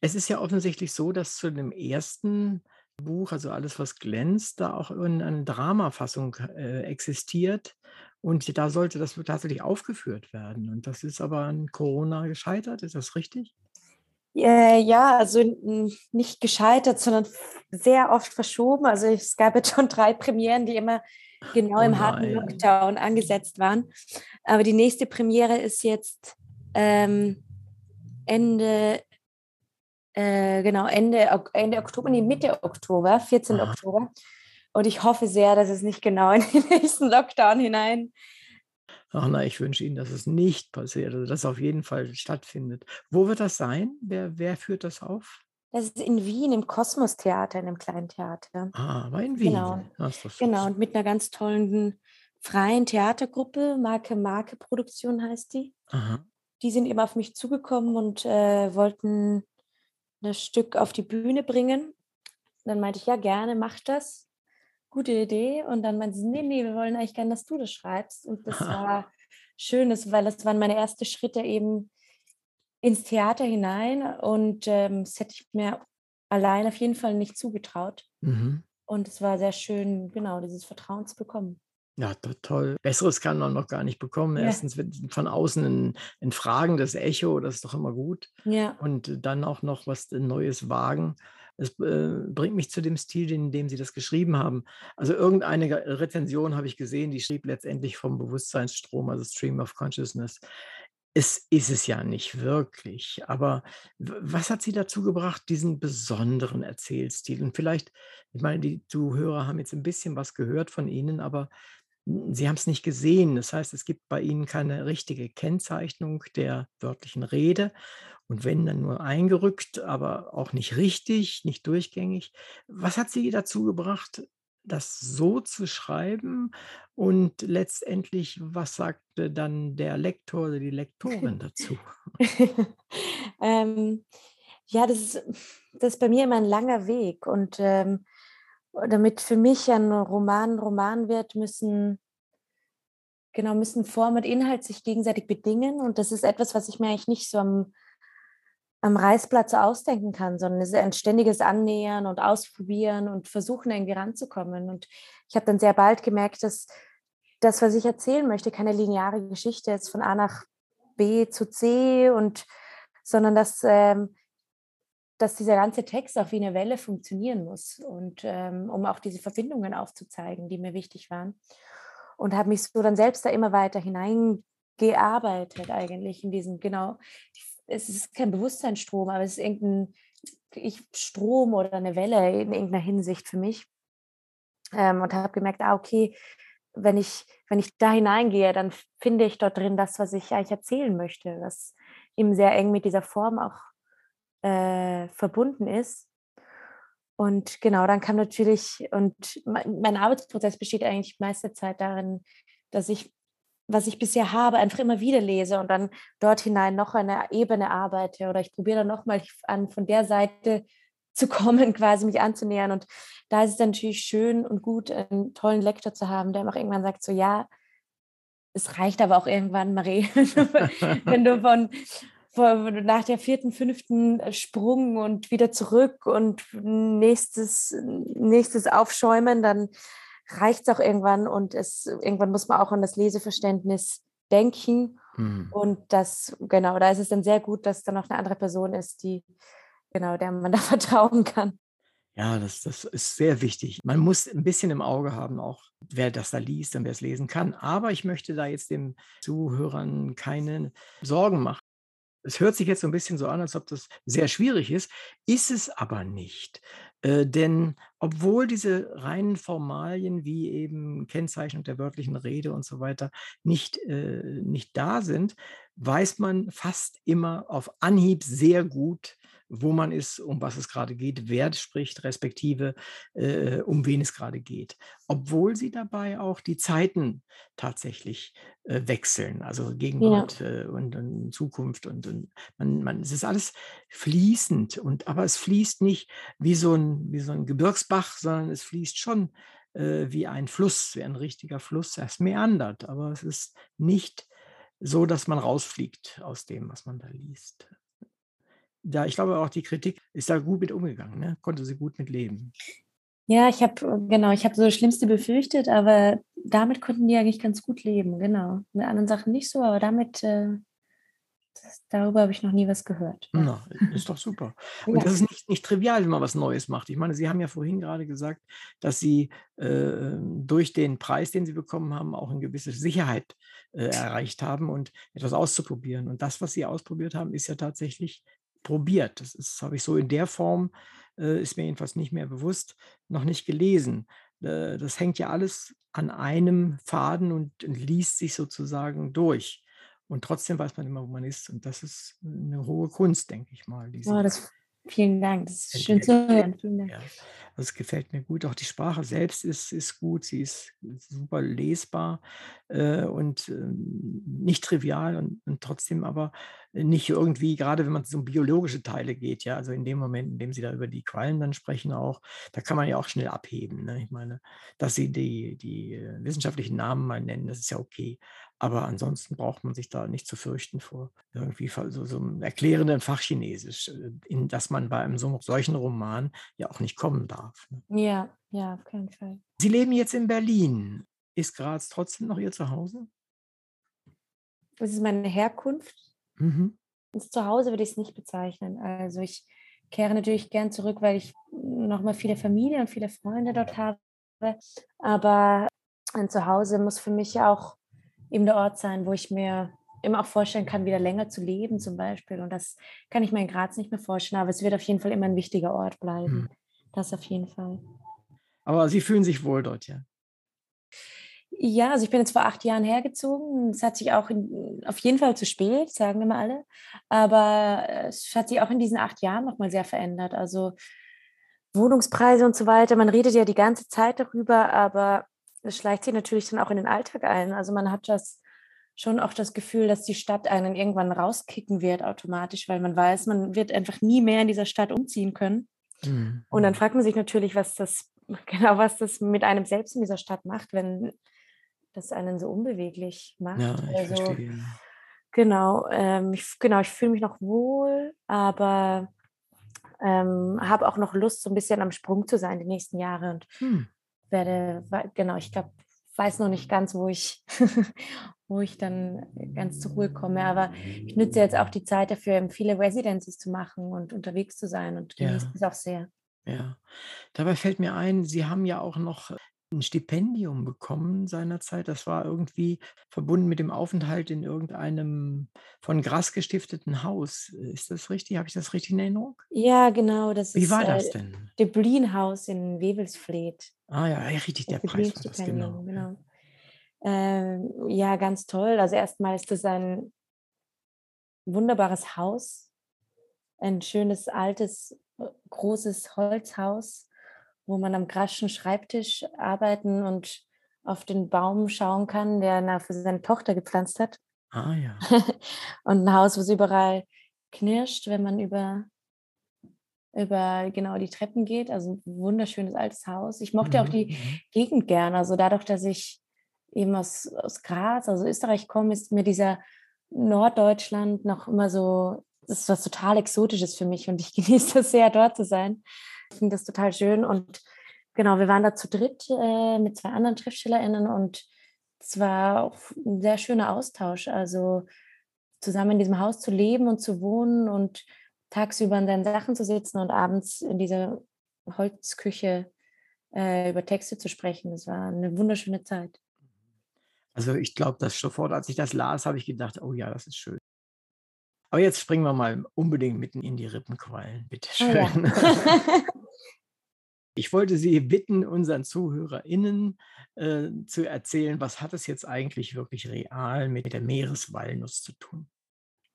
Es ist ja offensichtlich so, dass zu dem ersten Buch, also alles, was glänzt, da auch eine Dramafassung äh, existiert. Und da sollte das tatsächlich aufgeführt werden. Und das ist aber an Corona gescheitert. Ist das richtig? Äh, ja, also nicht gescheitert, sondern sehr oft verschoben. Also es gab jetzt schon drei Premieren, die immer genau Oh im harten. Lockdown angesetzt waren. Aber die nächste Premiere ist jetzt ähm, Ende, äh, genau, Ende, Ende Oktober, nee, Mitte Oktober, 14. Aha. Oktober. Und ich hoffe sehr, dass es nicht genau in den [LAUGHS] nächsten Lockdown hinein. Ach na, ich wünsche Ihnen, dass es nicht passiert, also dass es auf jeden Fall stattfindet. Wo wird das sein? Wer, wer führt das auf? Das ist in Wien im Kosmos Theater, in einem kleinen Theater. Ah, aber in Genau. Wien. Das ist doch Genau, und mit einer ganz tollen freien Theatergruppe, Marke Marke Produktion heißt die. Aha. Die sind eben auf mich zugekommen und äh, wollten das Stück auf die Bühne bringen. Dann meinte ich, ja, gerne, mach das. Gute Idee. Und dann meinte sie, nee, nee, wir wollen eigentlich gerne, dass du das schreibst. Und das [LAUGHS] war schön, das- weil das waren meine ersten Schritte eben ins Theater hinein. Und ähm, das hätte ich mir allein auf jeden Fall nicht zugetraut. Mhm. Und es war sehr schön, genau, dieses Vertrauen zu bekommen. Ja, to toll. Besseres kann man noch gar nicht bekommen. Ja. Erstens wird von außen ein, ein fragendes Echo, das ist doch immer gut. Ja. Und dann auch noch was Neues wagen. Es äh, bringt mich zu dem Stil, in dem Sie das geschrieben haben. Also irgendeine Ge- Rezension habe ich gesehen, die schrieb letztendlich vom Bewusstseinsstrom, also Stream of Consciousness. Es ist es ja nicht wirklich. Aber was hat Sie dazu gebracht, diesen besonderen Erzählstil? Und vielleicht, ich meine, die Zuhörer haben jetzt ein bisschen was gehört von Ihnen, aber Sie haben es nicht gesehen. Das heißt, es gibt bei Ihnen keine richtige Kennzeichnung der wörtlichen Rede. Und wenn, dann nur eingerückt, aber auch nicht richtig, nicht durchgängig. Was hat Sie dazu gebracht, das so zu schreiben? Und letztendlich, was sagte dann der Lektor oder die Lektorin dazu? [LAUGHS] ähm, ja, das ist, das ist bei mir immer ein langer Weg. Und ähm, damit für mich ein Roman Roman wird, müssen, genau, müssen Form und Inhalt sich gegenseitig bedingen. Und das ist etwas, was ich mir eigentlich nicht so am, am Reißplatz ausdenken kann, sondern es ist ein ständiges Annähern und Ausprobieren und Versuchen, irgendwie ranzukommen. Und ich habe dann sehr bald gemerkt, dass das, was ich erzählen möchte, keine lineare Geschichte ist von A nach B zu C und sondern dass, ähm, dass dieser ganze Text auch wie eine Welle funktionieren muss und ähm, um auch diese Verbindungen aufzuzeigen, die mir wichtig waren. Und habe mich so dann selbst da immer weiter hineingearbeitet eigentlich in diesen, genau, es ist kein Bewusstseinsstrom, aber es ist irgendein ich, Strom oder eine Welle in irgendeiner Hinsicht für mich. Ähm, und habe gemerkt, ah, okay, wenn ich, wenn ich da hineingehe, dann finde ich dort drin das, was ich eigentlich erzählen möchte, was eben sehr eng mit dieser Form auch äh, verbunden ist. Und genau, dann kam natürlich, und mein, mein Arbeitsprozess besteht eigentlich meiste Zeit darin, dass ich, was ich bisher habe, einfach immer wieder lese und dann dort hinein noch eine Ebene arbeite oder ich probiere dann nochmal an von der Seite [LAUGHS] zu kommen, quasi mich anzunähern. Und da ist es natürlich schön und gut, einen tollen Lektor zu haben, der auch irgendwann sagt, so ja, es reicht aber auch irgendwann, Marie, [LAUGHS] wenn du von, von nach der vierten, fünften Sprung und wieder zurück und nächstes, nächstes Aufschäumen, dann reicht es auch irgendwann und es irgendwann muss man auch an das Leseverständnis denken. Hm. Und das, genau, da ist es dann sehr gut, dass da noch eine andere Person ist, die, genau, der man [LAUGHS] da vertrauen kann. Ja, das, das ist sehr wichtig. Man muss ein bisschen im Auge haben, auch wer das da liest und wer es lesen kann. Aber ich möchte da jetzt den Zuhörern keine Sorgen machen. Es hört sich jetzt so ein bisschen so an, als ob das sehr schwierig ist, ist es aber nicht. Äh, denn obwohl diese reinen Formalien wie eben Kennzeichnung der wörtlichen Rede und so weiter nicht, äh, nicht da sind, weiß man fast immer auf Anhieb sehr gut, wo man ist, um was es gerade geht, wer spricht, respektive äh, um wen es gerade geht. Obwohl sie dabei auch die Zeiten tatsächlich äh, wechseln, also Gegenwart ja. äh, und, und, Zukunft und, und man, man, es ist alles fließend und aber es fließt nicht wie so ein, wie so ein Gebirgsbach, sondern es fließt schon äh, wie ein Fluss, wie ein richtiger Fluss. Es meandert, aber es ist nicht so, dass man rausfliegt aus dem, was man da liest da, ich glaube auch die Kritik ist da gut mit umgegangen, ne? konnte sie gut mit leben. Ja, ich habe, genau, ich habe so das Schlimmste befürchtet, aber damit konnten die eigentlich ganz gut leben, genau. Mit anderen Sachen nicht so, aber damit, äh, das, darüber habe ich noch nie was gehört. Na, ist doch super. [LAUGHS] Und ja. das ist nicht, nicht trivial, wenn man was Neues macht. Ich meine, Sie haben ja vorhin gerade gesagt, dass Sie äh, durch den Preis, den Sie bekommen haben, auch eine gewisse Sicherheit äh, erreicht haben und etwas auszuprobieren. Und das, was Sie ausprobiert haben, ist ja tatsächlich probiert. Das ist, habe ich so in der Form, äh, ist mir jedenfalls nicht mehr bewusst, noch nicht gelesen. Äh, das hängt ja alles an einem Faden und, und liest sich sozusagen durch. Und trotzdem weiß man immer, wo man ist. Und das ist eine hohe Kunst, denke ich mal. Oh, das Vielen Dank, das ist schön zu hören. Vielen Dank. Ja, es gefällt mir gut. Auch die Sprache selbst ist, ist gut, sie ist super lesbar äh, und äh, nicht trivial und, und, trotzdem aber nicht irgendwie, gerade wenn man so um biologische Teile geht, ja, also in dem Moment, in dem Sie da über die Quallen dann sprechen auch, da kann man ja auch schnell abheben. Ne? Ich meine, dass Sie die, die äh, wissenschaftlichen Namen mal nennen, das ist ja okay. Aber ansonsten braucht man sich da nicht zu fürchten vor irgendwie so, so einem erklärenden Fachchinesisch, äh, in das man bei einem so, solchen Roman ja auch nicht kommen darf. Ne? Ja, ja, auf keinen Fall. Sie leben jetzt in Berlin. Ist Graz trotzdem noch Ihr Zuhause? Das ist meine Herkunft. Mhm. Das Zuhause würde ich es nicht bezeichnen. Also ich kehre natürlich gern zurück, weil ich noch mal viele Familie und viele Freunde dort habe. Aber ein Zuhause muss für mich auch eben der Ort sein, wo ich mir immer auch vorstellen kann, wieder länger zu leben zum Beispiel. Und das kann ich mir in Graz nicht mehr vorstellen, aber es wird auf jeden Fall immer ein wichtiger Ort bleiben. Mhm. Das auf jeden Fall. Aber Sie fühlen sich wohl dort, ja? Ja, also ich bin jetzt vor acht Jahren hergezogen. Es hat sich auch in, auf jeden Fall zu spät, sagen immer alle. Aber es hat sich auch in diesen acht Jahren nochmal sehr verändert. Also Wohnungspreise und so weiter. Man redet ja die ganze Zeit darüber, aber es schleicht sich natürlich dann auch in den Alltag ein. Also man hat das schon auch das Gefühl, dass die Stadt einen irgendwann rauskicken wird automatisch, weil man weiß, man wird einfach nie mehr in dieser Stadt umziehen können. Mhm. Und dann fragt man sich natürlich, was das [LAUGHS] genau was das mit einem selbst in dieser Stadt macht, wenn das einen so unbeweglich macht. Ja, ich also, verstehe. Genau, ähm, ich, genau, ich fühle mich noch wohl, aber ähm, habe auch noch Lust, so ein bisschen am Sprung zu sein die nächsten Jahre und hm werde, genau, ich glaube, weiß noch nicht ganz, wo ich, [LAUGHS] wo ich dann ganz zur Ruhe komme. Aber ich nütze jetzt auch die Zeit dafür, viele Residencies zu machen und unterwegs zu sein und genieße ja. es auch sehr. Ja, dabei fällt mir ein, Sie haben ja auch noch ein Stipendium bekommen seinerzeit. Das war irgendwie verbunden mit dem Aufenthalt in irgendeinem von Gras gestifteten Haus. Ist das richtig? Habe ich das richtig in Erinnerung? Ja, genau. Das Wie ist, war das äh, denn? Deblin Haus in Wewelsfleet. Ah ja, richtig, der Preis war das, genau. genau. Ähm, ja, ganz toll. Also erstmal ist das ein wunderbares Haus, ein schönes, altes, äh, großes Holzhaus wo man am graschen Schreibtisch arbeiten und auf den Baum schauen kann, der er für seine Tochter gepflanzt hat. Ah ja. [LAUGHS] und ein Haus, wo es überall knirscht, wenn man über, über genau die Treppen geht. Also ein wunderschönes altes Haus. Ich mochte mhm. auch die mhm. Gegend gerne. Also dadurch, dass ich eben aus, aus Graz, also Österreich komme, ist mir dieser Norddeutschland noch immer so, das ist was total Exotisches für mich und ich [LAUGHS] genieße es sehr, dort zu sein. Finde das total schön. Und genau, wir waren da zu dritt äh, mit zwei anderen SchriftstellerInnen und es war auch ein sehr schöner Austausch. Also zusammen in diesem Haus zu leben und zu wohnen und tagsüber an seinen Sachen zu sitzen und abends in diese Holzküche äh, über Texte zu sprechen. Das war eine wunderschöne Zeit. Also ich glaube, dass sofort, als ich das las, habe ich gedacht, oh ja, das ist schön. Aber jetzt springen wir mal unbedingt mitten in die Rippenquallen. Bitte schön. Oh [LAUGHS] ja. ich wollte Sie bitten, unseren ZuhörerInnen äh, zu erzählen, was hat es jetzt eigentlich wirklich real mit der Meereswalnuss zu tun?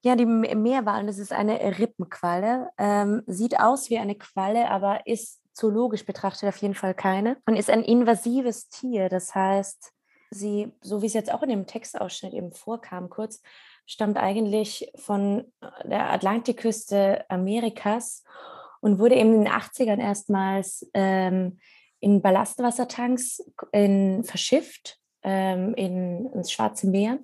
Ja, die Meerwalnuss ist eine Rippenqualle. Ähm, sieht aus wie eine Qualle, aber ist zoologisch betrachtet auf jeden Fall keine und ist ein invasives Tier. Das heißt, sie, so wie es jetzt auch in dem Textausschnitt eben vorkam, kurz, stammt eigentlich von äh, der Atlantikküste Amerikas und wurde eben in den 80ern erstmals ähm, in Ballastwassertanks in, verschifft ähm, in, ins Schwarze Meer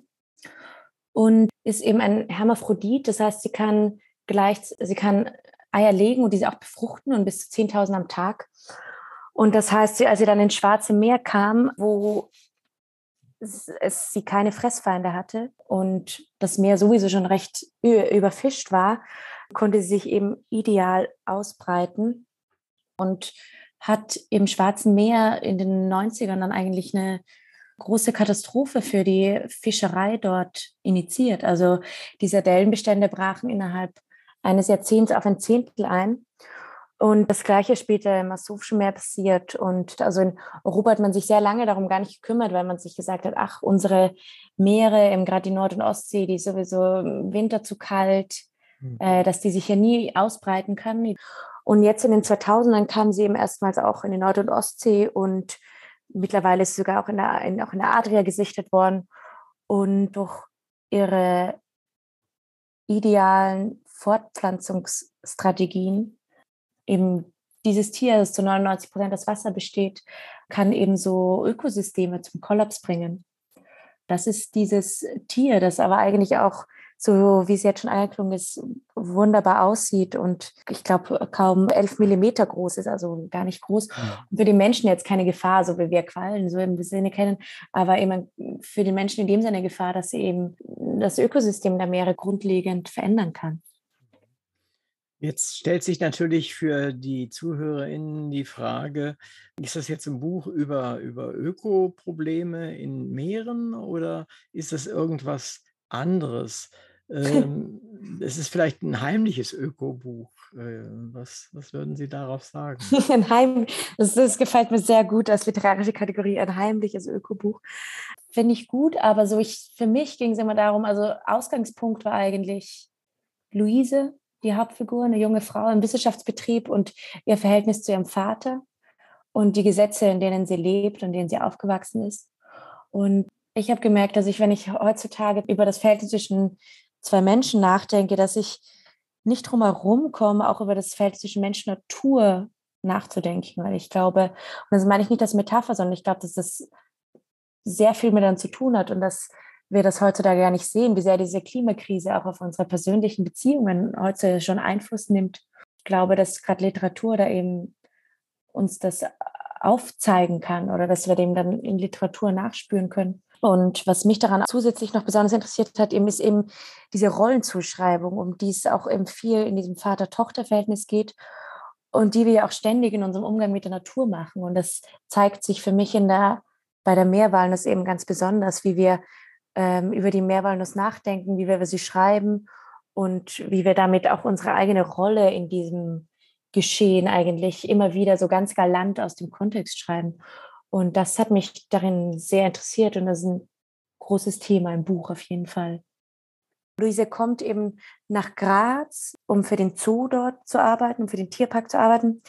und ist eben ein Hermaphrodit, das heißt, sie kann gleich, sie kann Eier legen und diese auch befruchten und bis zu 10.000 am Tag. Und das heißt, als sie dann ins Schwarze Meer kam, wo es, sie keine Fressfeinde hatte und das Meer sowieso schon recht überfischt war, konnte sie sich eben ideal ausbreiten und hat im Schwarzen Meer in den 90ern dann eigentlich eine große Katastrophe für die Fischerei dort initiiert. Also die Sardellenbestände brachen innerhalb eines Jahrzehnts auf ein Zehntel ein. Und das Gleiche später im Asowschen Meer passiert. Und also in Europa hat man sich sehr lange darum gar nicht gekümmert, weil man sich gesagt hat, ach, unsere Meere, im gerade die Nord- und Ostsee, die ist sowieso im Winter zu kalt, mhm. äh, dass die sich ja nie ausbreiten kann. Und jetzt in den 2000ern kamen sie eben erstmals auch in die Nord- und Ostsee und mittlerweile ist sie sogar auch in der, in, auch in der Adria gesichtet worden. Und durch ihre idealen Fortpflanzungsstrategien eben dieses Tier, das zu 99 Prozent aus Wasser besteht, kann eben so Ökosysteme zum Kollaps bringen. Das ist dieses Tier, das aber eigentlich auch, so wie es jetzt schon angeklungen ist, wunderbar aussieht und ich glaube kaum elf Millimeter groß ist, also gar nicht groß. Und für den Menschen jetzt keine Gefahr, so wie wir Quallen so im Sinne kennen, aber eben für den Menschen in dem Sinne Gefahr, dass sie eben das Ökosystem der Meere grundlegend verändern kann. Jetzt stellt sich natürlich für die ZuhörerInnen die Frage, ist das jetzt ein Buch über, über Ökoprobleme in Meeren oder ist das irgendwas anderes? [LAUGHS] ähm, es ist vielleicht ein heimliches Ökobuch. Äh, was, was würden Sie darauf sagen? [LAUGHS] ein Heim, das, das gefällt mir sehr gut als literarische Kategorie, ein heimliches Ökobuch. Finde ich gut, aber so ich, für mich ging es immer darum, also Ausgangspunkt war eigentlich Luise, die Hauptfigur, eine junge Frau im Wissenschaftsbetrieb und ihr Verhältnis zu ihrem Vater und die Gesetze, in denen sie lebt und in denen sie aufgewachsen ist. Und ich habe gemerkt, dass ich, wenn ich heutzutage über das Verhältnis zwischen zwei Menschen nachdenke, dass ich nicht drum herum komme, auch über das Verhältnis zwischen Mensch und Natur nachzudenken. Weil ich glaube, und das meine ich nicht als Metapher, sondern ich glaube, dass das sehr viel miteinander zu tun hat und dass wir das heutzutage gar nicht sehen, wie sehr diese Klimakrise auch auf unsere persönlichen Beziehungen heute schon Einfluss nimmt. Ich glaube, dass gerade Literatur da eben uns das aufzeigen kann oder dass wir dem dann in Literatur nachspüren können. Und was mich daran zusätzlich noch besonders interessiert hat, eben ist eben diese Rollenzuschreibung, um die es auch eben viel in diesem Vater-Tochter-Verhältnis geht und die wir auch ständig in unserem Umgang mit der Natur machen. Und das zeigt sich für mich in der, bei der Meerwalnuss eben ganz besonders, wie wir ähm, über die Meerwalnuss nachdenken, wie wir sie schreiben und wie wir damit auch unsere eigene Rolle in diesem Geschehen eigentlich immer wieder so ganz galant aus dem Kontext schreiben. Und das hat mich darin sehr interessiert und das ist ein großes Thema im Buch auf jeden Fall. Luise kommt eben nach Graz, um für den Zoo dort zu arbeiten, um für den Tierpark zu arbeiten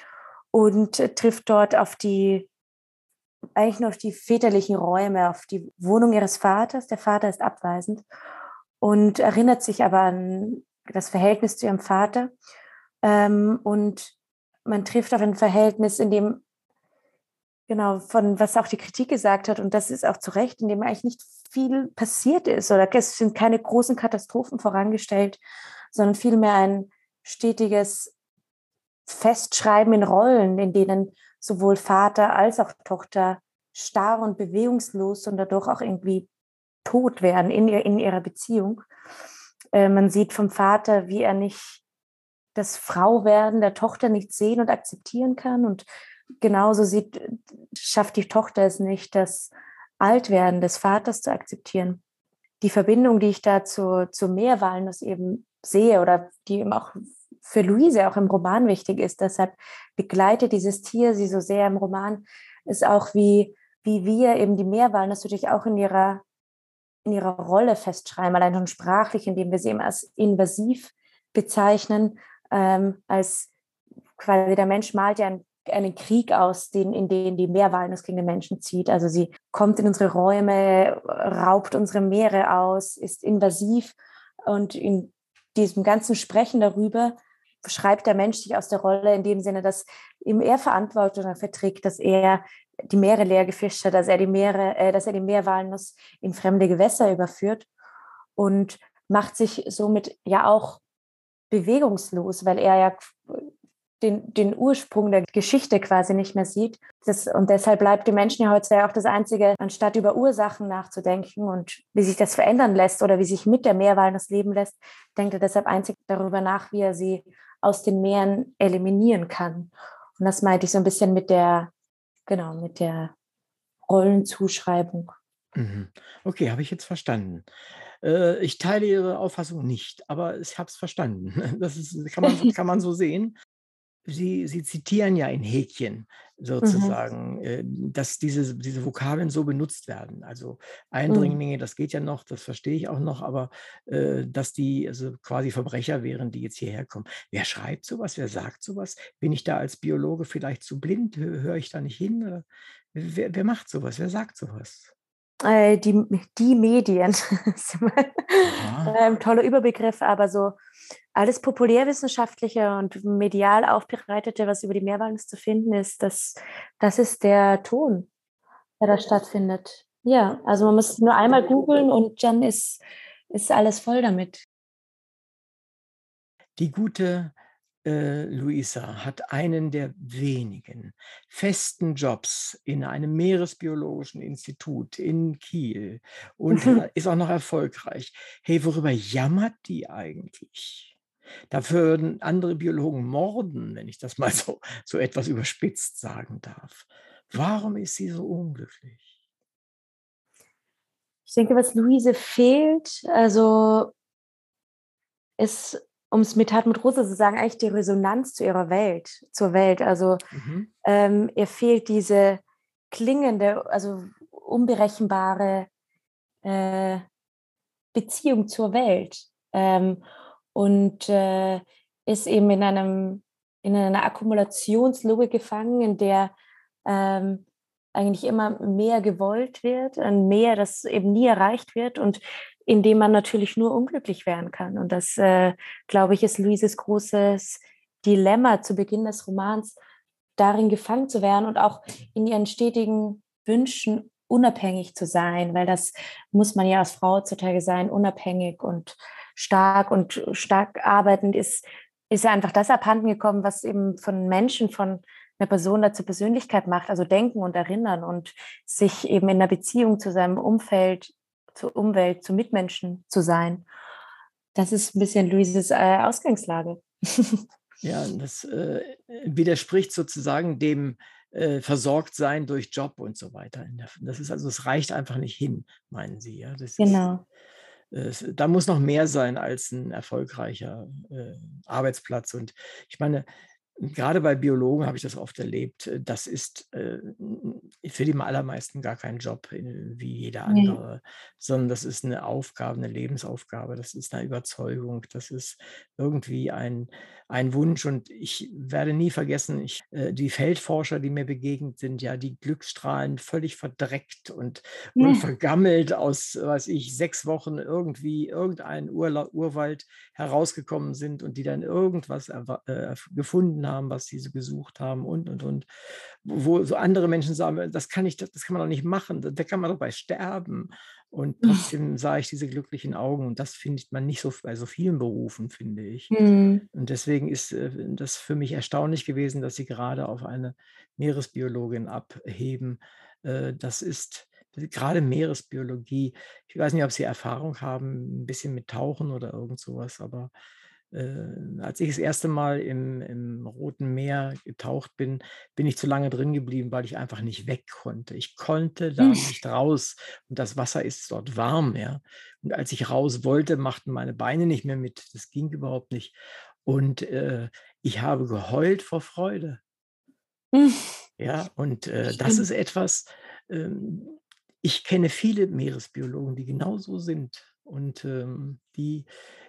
und trifft dort auf die eigentlich nur auf die väterlichen Räume, auf die Wohnung ihres Vaters. Der Vater ist abweisend und erinnert sich aber an das Verhältnis zu ihrem Vater. Ähm, und man trifft auf ein Verhältnis, in dem, genau, von was auch die Kritik gesagt hat, und das ist auch zu Recht, in dem eigentlich nicht viel passiert ist oder es sind keine großen Katastrophen vorangestellt, sondern vielmehr ein stetiges Festschreiben in Rollen, in denen sowohl Vater als auch Tochter starr und bewegungslos und dadurch auch irgendwie tot werden in, ihr, in ihrer Beziehung. Äh, man sieht vom Vater, wie er nicht das Frauwerden der Tochter nicht sehen und akzeptieren kann. Und genauso sieht, schafft die Tochter es nicht, das Altwerden des Vaters zu akzeptieren. Die Verbindung, die ich da zu, zu Meerwalnuss eben sehe oder die eben auch für Luise auch im Roman wichtig ist, deshalb begleitet dieses Tier sie so sehr im Roman, ist auch wie, wie wir eben die Meerwalnuss natürlich auch in ihrer, in ihrer Rolle festschreiben, allein schon sprachlich, indem wir sie eben als invasiv bezeichnen, ähm, als quasi der Mensch malt ja einen, einen Krieg aus, den, in den die Meerwalnuss gegen den Menschen zieht. Also sie kommt in unsere Räume, raubt unsere Meere aus, ist invasiv und in diesem ganzen Sprechen darüber schreibt der Mensch sich aus der Rolle in dem Sinne, dass ihm er Verantwortung dafür trägt, dass er die Meere leer gefischt hat, dass er die Meere, äh, dass er die Meerwalnuss in fremde Gewässer überführt und macht sich somit ja auch bewegungslos, weil er ja den, den Ursprung der Geschichte quasi nicht mehr sieht. Das, und deshalb bleibt dem Menschen ja heutzutage auch das Einzige, anstatt über Ursachen nachzudenken und wie sich das verändern lässt oder wie sich mit der Meerwahl das Leben lässt, denkt er deshalb einzig darüber nach, wie er sie aus den Meeren eliminieren kann. Und das meinte ich so ein bisschen mit der, genau, mit der Rollenzuschreibung. Mhm. Okay, habe ich jetzt verstanden. Äh, ich teile Ihre Auffassung nicht, aber ich habe es verstanden. [LAUGHS] Das ist, kann, man, [LAUGHS] kann man so sehen. Sie, Sie zitieren ja in Häkchen Mhm. sozusagen, mhm. dass diese, diese Vokabeln so benutzt werden. Also mhm. Eindringlinge, mhm. das geht ja noch, das verstehe ich auch noch, aber äh, dass die also quasi Verbrecher wären, die jetzt hierher kommen. Wer schreibt sowas? Wer sagt sowas? Bin ich da als Biologe vielleicht zu blind? Höre ich da nicht hin? Wer, wer macht sowas? Wer sagt sowas? Äh, die, die Medien. [LAUGHS] ähm, toller Überbegriff, aber so alles populärwissenschaftliche und medial aufbereitete, was über die Meerwalnuss zu finden ist, das, das ist der Ton, der da stattfindet. Ja, also man muss nur einmal googeln und dann ist, ist alles voll damit. Die gute äh, Luisa hat einen der wenigen festen Jobs in einem Meeresbiologischen Institut in Kiel und [LAUGHS] ist auch noch erfolgreich. Hey, worüber jammert die eigentlich? Da würden andere Biologen morden, wenn ich das mal so, so etwas überspitzt sagen darf. Warum ist sie so unglücklich? Ich denke, was Luise fehlt, also ist um es mit Tat mit Rose zu sagen, eigentlich die Resonanz zu ihrer Welt, zur Welt. Also mhm. ähm, ihr fehlt diese klingende, also unberechenbare äh, Beziehung zur Welt ähm, und äh, ist eben in einem in einer Akkumulationslogik gefangen, in der ähm, eigentlich immer mehr gewollt wird, ein mehr, das eben nie erreicht wird und in dem man natürlich nur unglücklich werden kann. Und das, äh, glaube ich, ist Luises großes Dilemma zu Beginn des Romans, darin gefangen zu werden und auch in ihren stetigen Wünschen unabhängig zu sein, weil das muss man ja als Frau heutzutage sein, unabhängig und stark und stark arbeitend ist, ist ja einfach das abhanden gekommen, was eben von Menschen, von einer Person dazu Persönlichkeit macht, also denken und erinnern und sich eben in einer Beziehung zu seinem Umfeld zur Umwelt, zu Mitmenschen zu sein. Das ist ein bisschen Luises äh, Ausgangslage. [LAUGHS] ja, das äh, widerspricht sozusagen dem äh, Versorgtsein durch Job und so weiter. Das ist also, es reicht einfach nicht hin, meinen Sie. Ja? Das genau. Ist, da muss noch mehr sein als ein erfolgreicher äh, Arbeitsplatz. Und ich meine, gerade bei Biologen habe ich das oft erlebt, äh, das ist äh, für die allermeisten gar kein Job wie jeder andere, nee. sondern das ist eine Aufgabe, eine Lebensaufgabe, das ist eine Überzeugung, das ist irgendwie ein, ein Wunsch. Und ich werde nie vergessen, ich, äh, die Feldforscher, die mir begegnet sind, ja, die Glücksstrahlen völlig verdreckt und, nee. und vergammelt aus, weiß ich, sechs Wochen irgendwie irgendein Urla Urwald herausgekommen sind und die dann irgendwas äh, gefunden haben, was sie so gesucht haben und, und, und. Wo so andere Menschen sagen, das kann ich, das, kann man doch nicht machen, da, da kann man doch bei sterben. Und [LAUGHS] trotzdem sah ich diese glücklichen Augen und das findet man nicht so bei so vielen Berufen, finde ich. Mhm. Und deswegen ist äh, das für mich erstaunlich gewesen, dass Sie gerade auf eine Meeresbiologin abheben. Äh, das ist gerade Meeresbiologie. Ich weiß nicht, ob Sie Erfahrung haben, ein bisschen mit Tauchen oder irgend sowas, aber äh, als ich das erste Mal im, im Roten Meer getaucht bin, bin ich zu lange drin geblieben, weil ich einfach nicht weg konnte. Ich konnte da nicht raus und das Wasser ist dort warm, ja. Und als ich raus wollte, machten meine Beine nicht mehr mit. Das ging überhaupt nicht. Und äh, ich habe geheult vor Freude. Ja, und äh, das ist etwas, ähm, ich kenne viele Meeresbiologen, die genauso sind und ähm, die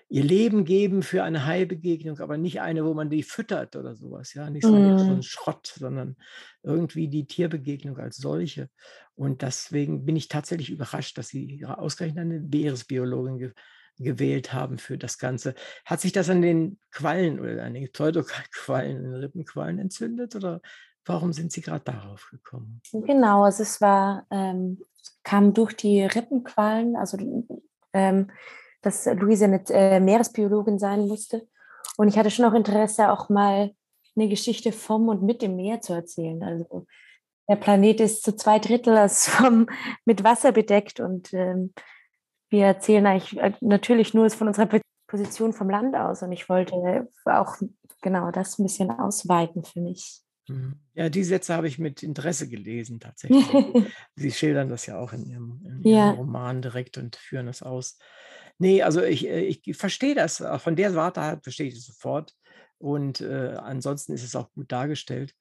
ihr Leben geben für eine Heilbegegnung, aber nicht eine, wo man die füttert oder sowas, ja, nicht so, mm. so ein Schrott, sondern irgendwie die Tierbegegnung als solche. Und deswegen bin ich tatsächlich überrascht, dass Sie ausgerechnet eine Meeresbiologin ge gewählt haben für das Ganze. Hat sich das an den Quallen oder an den Pseudoquallen, den Rippenquallen entzündet oder warum sind Sie gerade darauf gekommen? Genau, also es war, ähm, kam durch die Rippenquallen, also ähm, dass Luise eine äh, Meeresbiologin sein musste. Und ich hatte schon auch Interesse, auch mal eine Geschichte vom und mit dem Meer zu erzählen. Also der Planet ist zu zwei Drittel vom, mit Wasser bedeckt und ähm, wir erzählen eigentlich äh, natürlich nur von unserer Position vom Land aus. Und ich wollte auch genau das ein bisschen ausweiten für mich. Mhm. Ja, die Sätze habe ich mit Interesse gelesen, tatsächlich. [LAUGHS] Sie schildern das ja auch in Ihrem, in Ihrem ja. Roman direkt und führen das aus. Nee, also ich, äh, ich verstehe das. Von der Warte her verstehe ich es sofort. Und äh, ansonsten ist es auch gut dargestellt.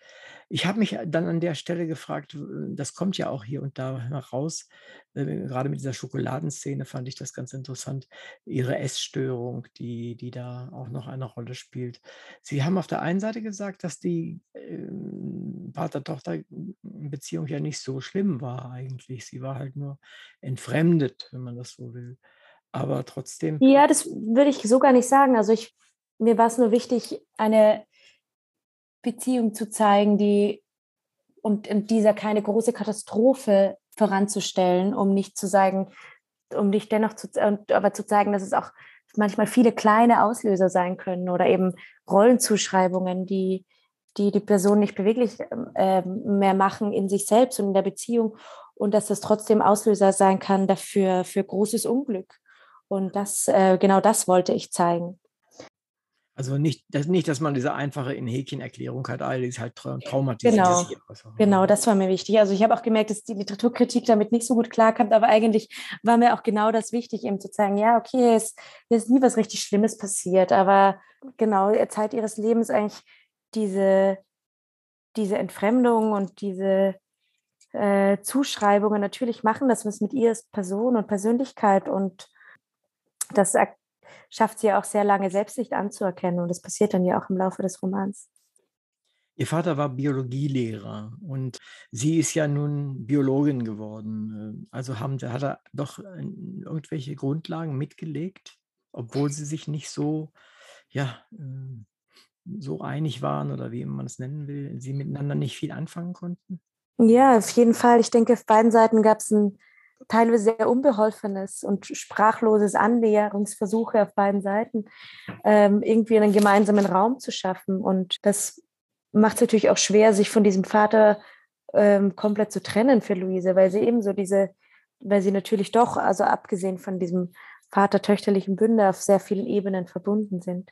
Ich habe mich dann an der Stelle gefragt, das kommt ja auch hier und da heraus, äh, gerade mit dieser Schokoladenszene fand ich das ganz interessant, ihre Essstörung, die, die da auch noch eine Rolle spielt. Sie haben auf der einen Seite gesagt, dass die äh, Vater-Tochter-Beziehung ja nicht so schlimm war eigentlich. Sie war halt nur entfremdet, wenn man das so will aber trotzdem. Ja, das würde ich so gar nicht sagen. Also ich, mir war es nur wichtig, eine Beziehung zu zeigen, die und in dieser keine große Katastrophe voranzustellen, um nicht zu sagen, um nicht dennoch zu, aber zu zeigen, dass es auch manchmal viele kleine Auslöser sein können oder eben Rollenzuschreibungen, die die, die Person nicht beweglich äh, mehr machen in sich selbst und in der Beziehung und dass das trotzdem Auslöser sein kann dafür für großes Unglück. Und das, äh, genau das wollte ich zeigen. Also nicht, das, nicht, dass man diese einfache in Häkchen-Erklärung hat, all ist halt traumatisiert. Genau, genau, das war mir wichtig. Also ich habe auch gemerkt, dass die Literaturkritik damit nicht so gut klarkommt, aber eigentlich war mir auch genau das wichtig, eben zu zeigen, ja, okay, es ist nie was richtig Schlimmes passiert, aber genau, Zeit ihres Lebens eigentlich diese, diese Entfremdung und diese äh, Zuschreibungen natürlich machen, das was mit ihr ist Person und Persönlichkeit und das schafft sie ja auch sehr lange selbst nicht anzuerkennen und das passiert dann ja auch im Laufe des Romans. Ihr Vater war Biologielehrer und sie ist ja nun Biologin geworden. Also haben, hat er doch irgendwelche Grundlagen mitgelegt, obwohl sie sich nicht so, ja, ähm, so einig waren oder wie man es nennen will, sie miteinander nicht viel anfangen konnten? Ja, auf jeden Fall. Ich denke, auf beiden Seiten gab es ein teilweise sehr unbeholfenes und sprachloses Annäherungsversuche auf beiden Seiten, ähm, irgendwie einen gemeinsamen Raum zu schaffen. Und das macht es natürlich auch schwer, sich von diesem Vater ähm, komplett zu trennen für Luise, weil sie eben so diese, weil sie natürlich doch, also abgesehen von diesem vater-töchterlichen Bünde, auf sehr vielen Ebenen verbunden sind.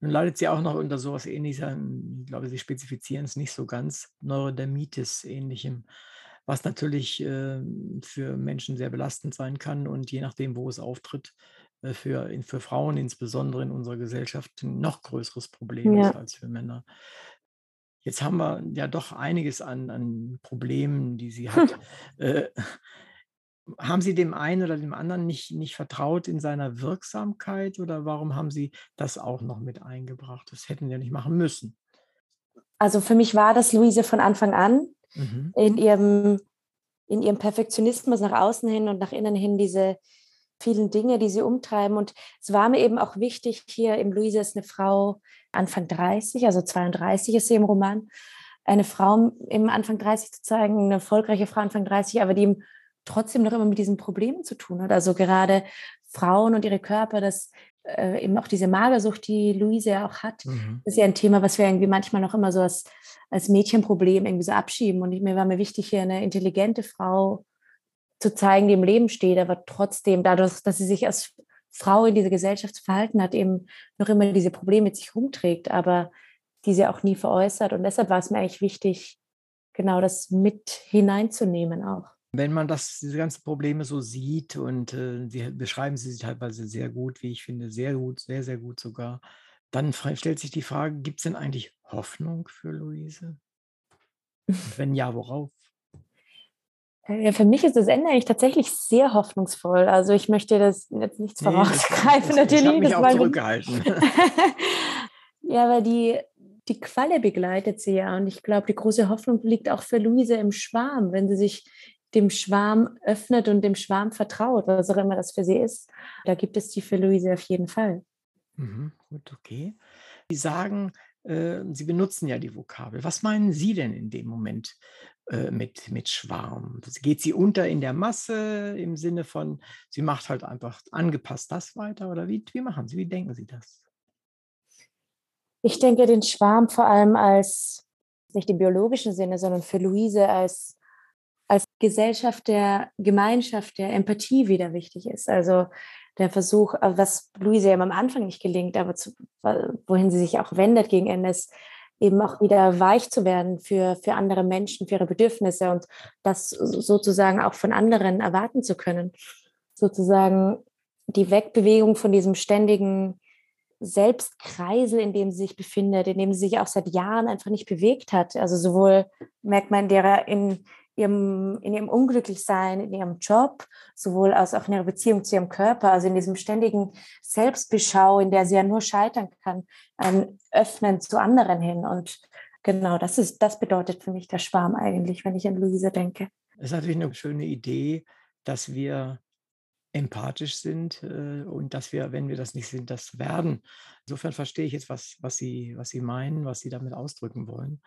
Nun leidet sie auch noch unter sowas ähnliches, ich glaube, Sie spezifizieren es nicht so ganz, Neurodermitis ähnlichem was natürlich äh, für Menschen sehr belastend sein kann und je nachdem, wo es auftritt, äh, für, für Frauen insbesondere in unserer Gesellschaft ein noch größeres Problem ja. ist als für Männer. Jetzt haben wir ja doch einiges an, an Problemen, die sie hat. [LAUGHS] äh, haben Sie dem einen oder dem anderen nicht, nicht vertraut in seiner Wirksamkeit oder warum haben Sie das auch noch mit eingebracht? Das hätten Sie ja nicht machen müssen. Also für mich war das Luise von Anfang an mhm. in, ihrem, in ihrem Perfektionismus nach außen hin und nach innen hin diese vielen Dinge, die sie umtreiben. Und es war mir eben auch wichtig, hier im Luise ist eine Frau Anfang 30, also 32 ist sie im Roman, eine Frau im Anfang 30 zu zeigen, eine erfolgreiche Frau Anfang 30, aber die trotzdem noch immer mit diesen Problemen zu tun hat. Also gerade Frauen und ihre Körper, das äh, eben auch diese Magersucht, die Luise ja auch hat, mhm. ist ja ein Thema, was wir irgendwie manchmal noch immer so als, als Mädchenproblem irgendwie so abschieben. Und ich, mir war mir wichtig, hier eine intelligente Frau zu zeigen, die im Leben steht, aber trotzdem dadurch, dass sie sich als Frau in dieser Gesellschaft verhalten hat, eben noch immer diese Probleme mit sich rumträgt, aber diese auch nie veräußert. Und deshalb war es mir eigentlich wichtig, genau das mit hineinzunehmen auch. Wenn man das, diese ganzen Probleme so sieht und äh, sie beschreiben sie teilweise sehr gut, wie ich finde, sehr gut, sehr, sehr gut sogar, dann stellt sich die Frage, gibt es denn eigentlich Hoffnung für Luise? Und wenn ja, worauf? Äh, ja, für mich ist das Ende eigentlich tatsächlich sehr hoffnungsvoll. Also ich möchte das jetzt nichts vorausgreifen, nee, natürlich. Ich habe mich auch zurückgehalten. [LAUGHS] ja, aber die, die Qualle begleitet sie ja. Und ich glaube, die große Hoffnung liegt auch für Luise im Schwarm, wenn sie sich dem Schwarm öffnet und dem Schwarm vertraut, was auch immer das für sie ist. Da gibt es die für Luise auf jeden Fall. Mhm, gut, okay. Sie sagen, äh, Sie benutzen ja die Vokabel. Was meinen Sie denn in dem Moment äh, mit, mit Schwarm? Geht sie unter in der Masse im Sinne von, sie macht halt einfach angepasst das weiter? Oder wie, wie machen Sie, wie denken Sie das? Ich denke den Schwarm vor allem als, nicht im biologischen Sinne, sondern für Luise als, als Gesellschaft der Gemeinschaft, der Empathie wieder wichtig ist. Also der Versuch, äh, was Luise am Anfang nicht gelingt, aber zu, wohin sie sich auch wendet gegen Ende, ist eben auch wieder weich zu werden für, für andere Menschen, für ihre Bedürfnisse und das sozusagen auch von anderen erwarten zu können. Sozusagen die Wegbewegung von diesem ständigen Selbstkreisel, in dem sie sich befindet, in dem sie sich auch seit Jahren einfach nicht bewegt hat. Also sowohl merkt man in ihrem, in ihrem Unglücklichsein, in ihrem Job, sowohl als auch in ihrer Beziehung zu ihrem Körper, also in diesem ständigen Selbstbeschau, in der sie ja nur scheitern kann, ein Öffnen zu anderen hin. Und genau, das ist, das bedeutet für mich der Schwarm eigentlich, wenn ich an Luise denke. Es ist natürlich eine schöne Idee, dass wir empathisch sind äh, und dass wir, wenn wir das nicht sind, das werden. Insofern verstehe ich jetzt, was, was, Sie, was Sie meinen, was Sie damit ausdrücken wollen.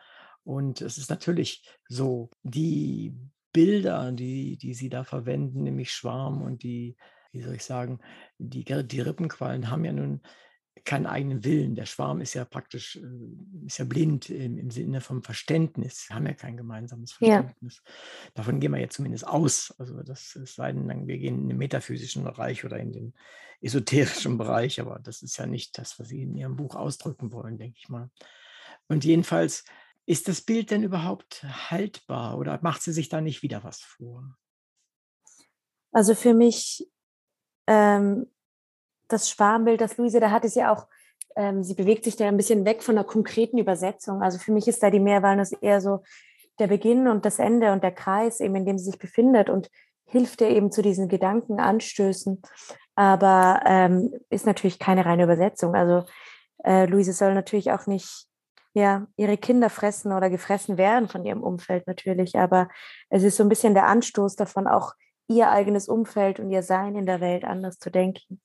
Und es ist natürlich so, die Bilder, die, die sie da verwenden, nämlich Schwarm und die, wie soll ich sagen, die, die Rippenquallen haben ja nun keinen eigenen Willen. Der Schwarm ist ja praktisch, äh, ist ja blind im, im Sinne vom Verständnis. Wir haben ja kein gemeinsames Verständnis. Ja. Davon gehen wir jetzt zumindest aus. Also das sei denn, wir gehen in den metaphysischen Bereich oder in den esoterischen Bereich, aber das ist ja nicht das, was Sie in Ihrem Buch ausdrücken wollen, denke ich mal. Und jedenfalls ist das Bild denn überhaupt haltbar oder macht sie sich da nicht wieder was vor? Also für mich, ähm, das Schwarmbild, das Luise da hat, ist ja auch, ähm, sie bewegt sich da ein bisschen weg von der konkreten Übersetzung. Also für mich ist da die Meerwalnuss eher so der Beginn und das Ende und der Kreis, eben in dem sie sich befindet und hilft ihr eben zu diesen Gedankenanstößen. Aber ähm, ist natürlich keine reine Übersetzung. Also äh, Luise soll natürlich auch nicht ja, ihre Kinder fressen oder gefressen werden von ihrem Umfeld natürlich. Aber es ist so ein bisschen der Anstoß davon, auch ihr eigenes Umfeld und ihr Sein in der Welt anders zu denken.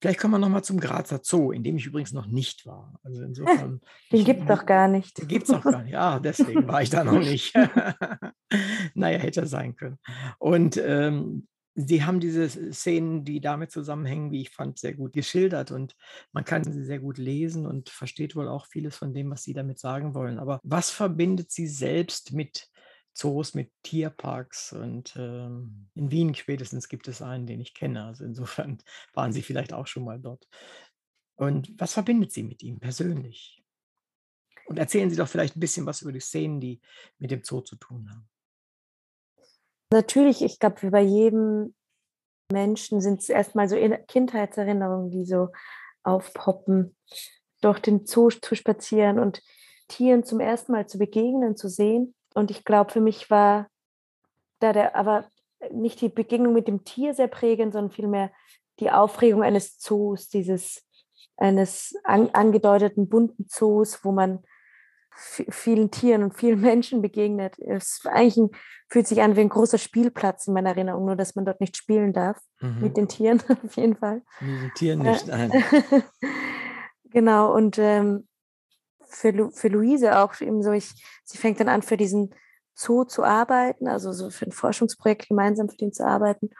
Vielleicht kommen wir nochmal zum Grazer Zoo, in dem ich übrigens noch nicht war. Also insofern. [LAUGHS] Den gibt es doch gar nicht. Den gibt es doch gar nicht. Ah, deswegen war ich da noch [LAUGHS] nicht. [LAUGHS] naja, hätte sein können. Und ähm, Sie haben diese Szenen, die damit zusammenhängen, wie ich fand, sehr gut geschildert und man kann sie sehr gut lesen und versteht wohl auch vieles von dem, was Sie damit sagen wollen. Aber was verbindet Sie selbst mit Zoos, mit Tierparks? Und ähm, in Wien spätestens gibt es einen, den ich kenne. Also insofern [LAUGHS] waren Sie vielleicht auch schon mal dort. Und was verbindet Sie mit ihm persönlich? Und erzählen Sie doch vielleicht ein bisschen was über die Szenen, die mit dem Zoo zu tun haben. Natürlich, ich glaube, wie bei jedem Menschen sind es erstmal so Kindheitserinnerungen, die so aufpoppen, durch den Zoo zu spazieren und Tieren zum ersten Mal zu begegnen, zu sehen. Und ich glaube, für mich war da der, aber nicht die Begegnung mit dem Tier sehr prägend, sondern vielmehr die Aufregung eines Zoos, dieses eines an, angedeuteten bunten Zoos, wo man vielen Tieren und vielen [LAUGHS] Menschen begegnet. Es eigentlich ein, fühlt sich an wie ein großer Spielplatz in meiner Erinnerung, nur dass man dort nicht spielen darf mhm. mit den Tieren [LAUGHS] auf jeden Fall. Mit den Tieren nicht, nein. [LAUGHS] genau, und ähm, für, Lu für Luise auch eben so, ich, sie fängt dann an, für diesen Zoo zu arbeiten, also so für ein Forschungsprojekt gemeinsam für den zu arbeiten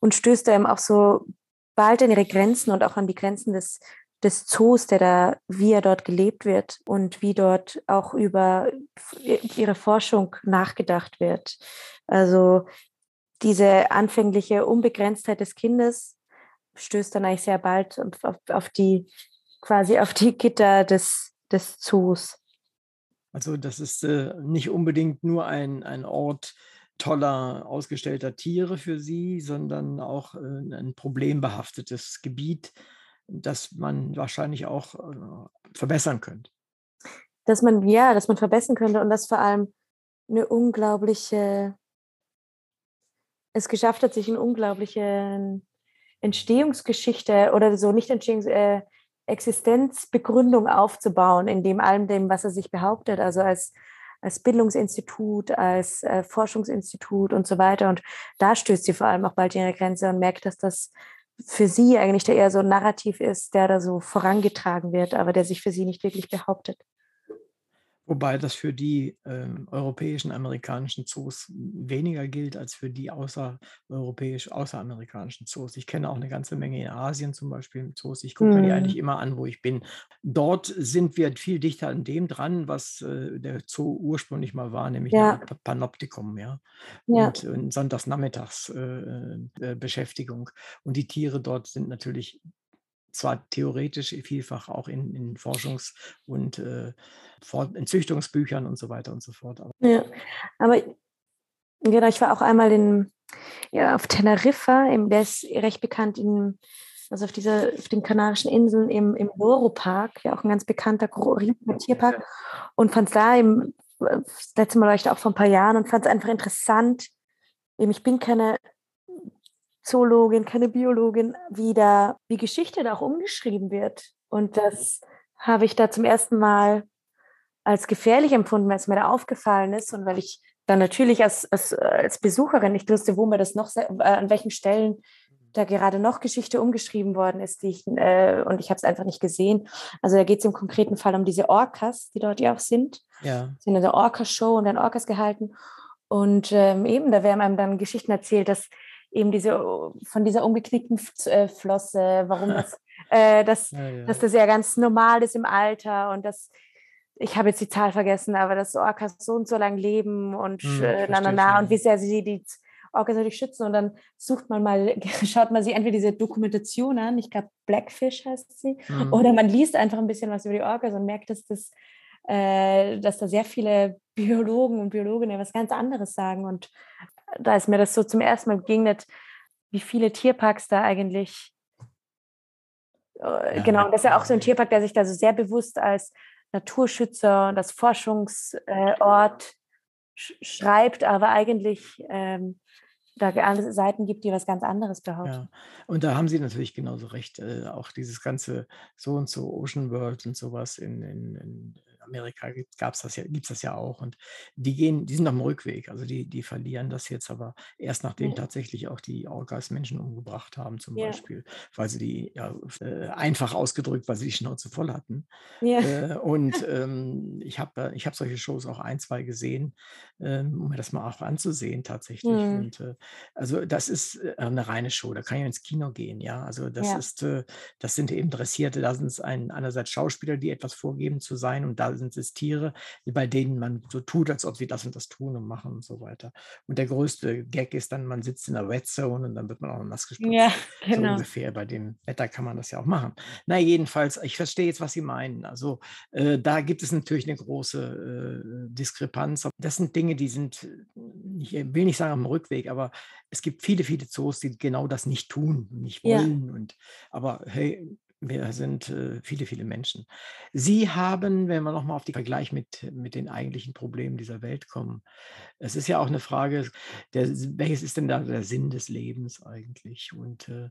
und stößt da eben auch so bald an ihre Grenzen und auch an die Grenzen des des Zoos, der da, wie er dort gelebt wird und wie dort auch über ihre Forschung nachgedacht wird. Also diese anfängliche Unbegrenztheit des Kindes stößt dann eigentlich sehr bald auf, auf die quasi auf die Gitter des, des Zoos. Also das ist äh, nicht unbedingt nur ein, ein Ort toller, ausgestellter Tiere für Sie, sondern auch äh, ein problembehaftetes Gebiet, das man wahrscheinlich auch äh, verbessern könnte. Dass man, ja, dass man verbessern könnte und das vor allem eine unglaubliche, es geschafft hat, sich eine unglaubliche Entstehungsgeschichte oder so, nicht Entstehungs, äh, Existenzbegründung aufzubauen, in dem allem dem, was er sich behauptet, also als, als Bildungsinstitut, als äh, Forschungsinstitut und so weiter. Und da stößt sie vor allem auch bald ihre Grenze und merkt, dass das für sie eigentlich der eher so ein Narrativ ist, der da so vorangetragen wird, aber der sich für sie nicht wirklich behauptet. Wobei das für die äh, europäischen, amerikanischen Zoos weniger gilt als für die außereuropäisch, außeramerikanischen Zoos. Ich kenne auch eine ganze Menge in Asien zum Beispiel Zoos. Ich gucke mir die eigentlich mhm. immer an, wo ich bin. Dort sind wir viel dichter an dem dran, was äh, der Zoo ursprünglich mal war, nämlich ja. ein Panoptikum, ja. ja. Und, und sonntagsnachmittags äh, äh, Beschäftigung. Und die Tiere dort sind natürlich zwar theoretisch vielfach auch in, in Forschungs- und äh, in Züchtungsbüchern und so weiter und so fort. Aber ja, aber genau, ich war auch einmal in, ja, auf Teneriffa, im, der ist recht bekannt in, also auf, dieser, auf den Kanarischen Inseln im, im Loro-Park, ja auch ein ganz bekannter Tierpark und fand es da im, das letzte Mal war ich da auch vor ein paar Jahren und fand es einfach interessant. Ich bin keine Zoologin, keine Biologin, wie da, wie Geschichte da auch umgeschrieben wird. Und das habe ich da zum ersten Mal als gefährlich empfunden, weil es mir da aufgefallen ist und weil ich dann natürlich als, als, als Besucherin nicht wusste, wo mir das noch, äh, an welchen Stellen da gerade noch Geschichte umgeschrieben worden ist, die ich, äh, und ich habe es einfach nicht gesehen. Also da geht es im konkreten Fall um diese Orcas, die dort ja auch sind. Ja. Sie sind in der Orca-Show und dann Orcas gehalten. Und ähm, eben, da werden einem dann Geschichten erzählt, dass eben diese von dieser umgeknickten äh, Flosse, warum [LAUGHS] das, äh, das, ja, ja. dass das ja ganz normal ist im Alter und dass ich habe jetzt die Zahl vergessen, aber dass Orcas so und so lang leben und hm, äh, na, na, na, und wie sehr sie die Orcas natürlich schützen und dann sucht man mal, [LAUGHS] schaut man sich entweder diese Dokumentation an, ich glaube Blackfish heißt sie, mhm. oder man liest einfach ein bisschen was über die Orcas und merkt, dass das äh, dass da sehr viele Biologen und Biologinnen was ganz anderes sagen und da ist mir das so zum ersten Mal begegnet, wie viele Tierparks da eigentlich, äh, ja. genau, und das ist ja auch so ein Tierpark, der sich da so sehr bewusst als Naturschützer und als Forschungsort sch schreibt, aber eigentlich ähm, da Seiten gibt, die was ganz anderes behaupten. Ja, und da haben Sie natürlich genauso recht. Äh, auch dieses ganze so und so Ocean World und sowas in, in, in Amerika gab es das ja, gibt es das ja auch. Und die gehen, die sind auf dem Rückweg. Also die, die verlieren das jetzt aber erst nachdem ja. tatsächlich auch die Orcas Menschen umgebracht haben, zum ja. Beispiel, weil sie die, ja, äh, einfach ausgedrückt, weil sie die Schnauze voll hatten. Äh, und [LAUGHS] ähm, ich habe ich hab solche Shows auch ein, zwei gesehen, ähm, um mir das mal auch anzusehen tatsächlich. Mhm. Und äh, also das ist äh, eine reine Show, da kann ich ins Kino gehen, ja. Also das ist, äh, das sind eben Dressierte, da sind es ein, einerseits Schauspieler, die etwas vorgeben zu sein und da sind es Tiere, bei denen man so tut, als ob sie das und das tun und machen und so weiter. Und der größte Gag ist dann, man sitzt in der Red Zone und dann wird man auch nass gespritzt. Ja, [LAUGHS] genau. So ungefähr. Bei dem Wetter kann man das ja auch machen. Na, jedenfalls, ich verstehe jetzt, was Sie meinen. Also äh, da gibt es natürlich eine große äh, Diskrepanz. Das sind Dinge, die sind, ich will nicht sagen am Rückweg, aber es gibt viele, viele Zoos, die genau das nicht tun, nicht wollen. Ja. Und, aber hey, wir sind äh, viele, viele Menschen. Sie haben, wenn wir nochmal auf den Vergleich mit, mit den eigentlichen Problemen dieser Welt kommen, es ist ja auch eine Frage, der, welches ist denn da der Sinn des Lebens eigentlich? Und äh,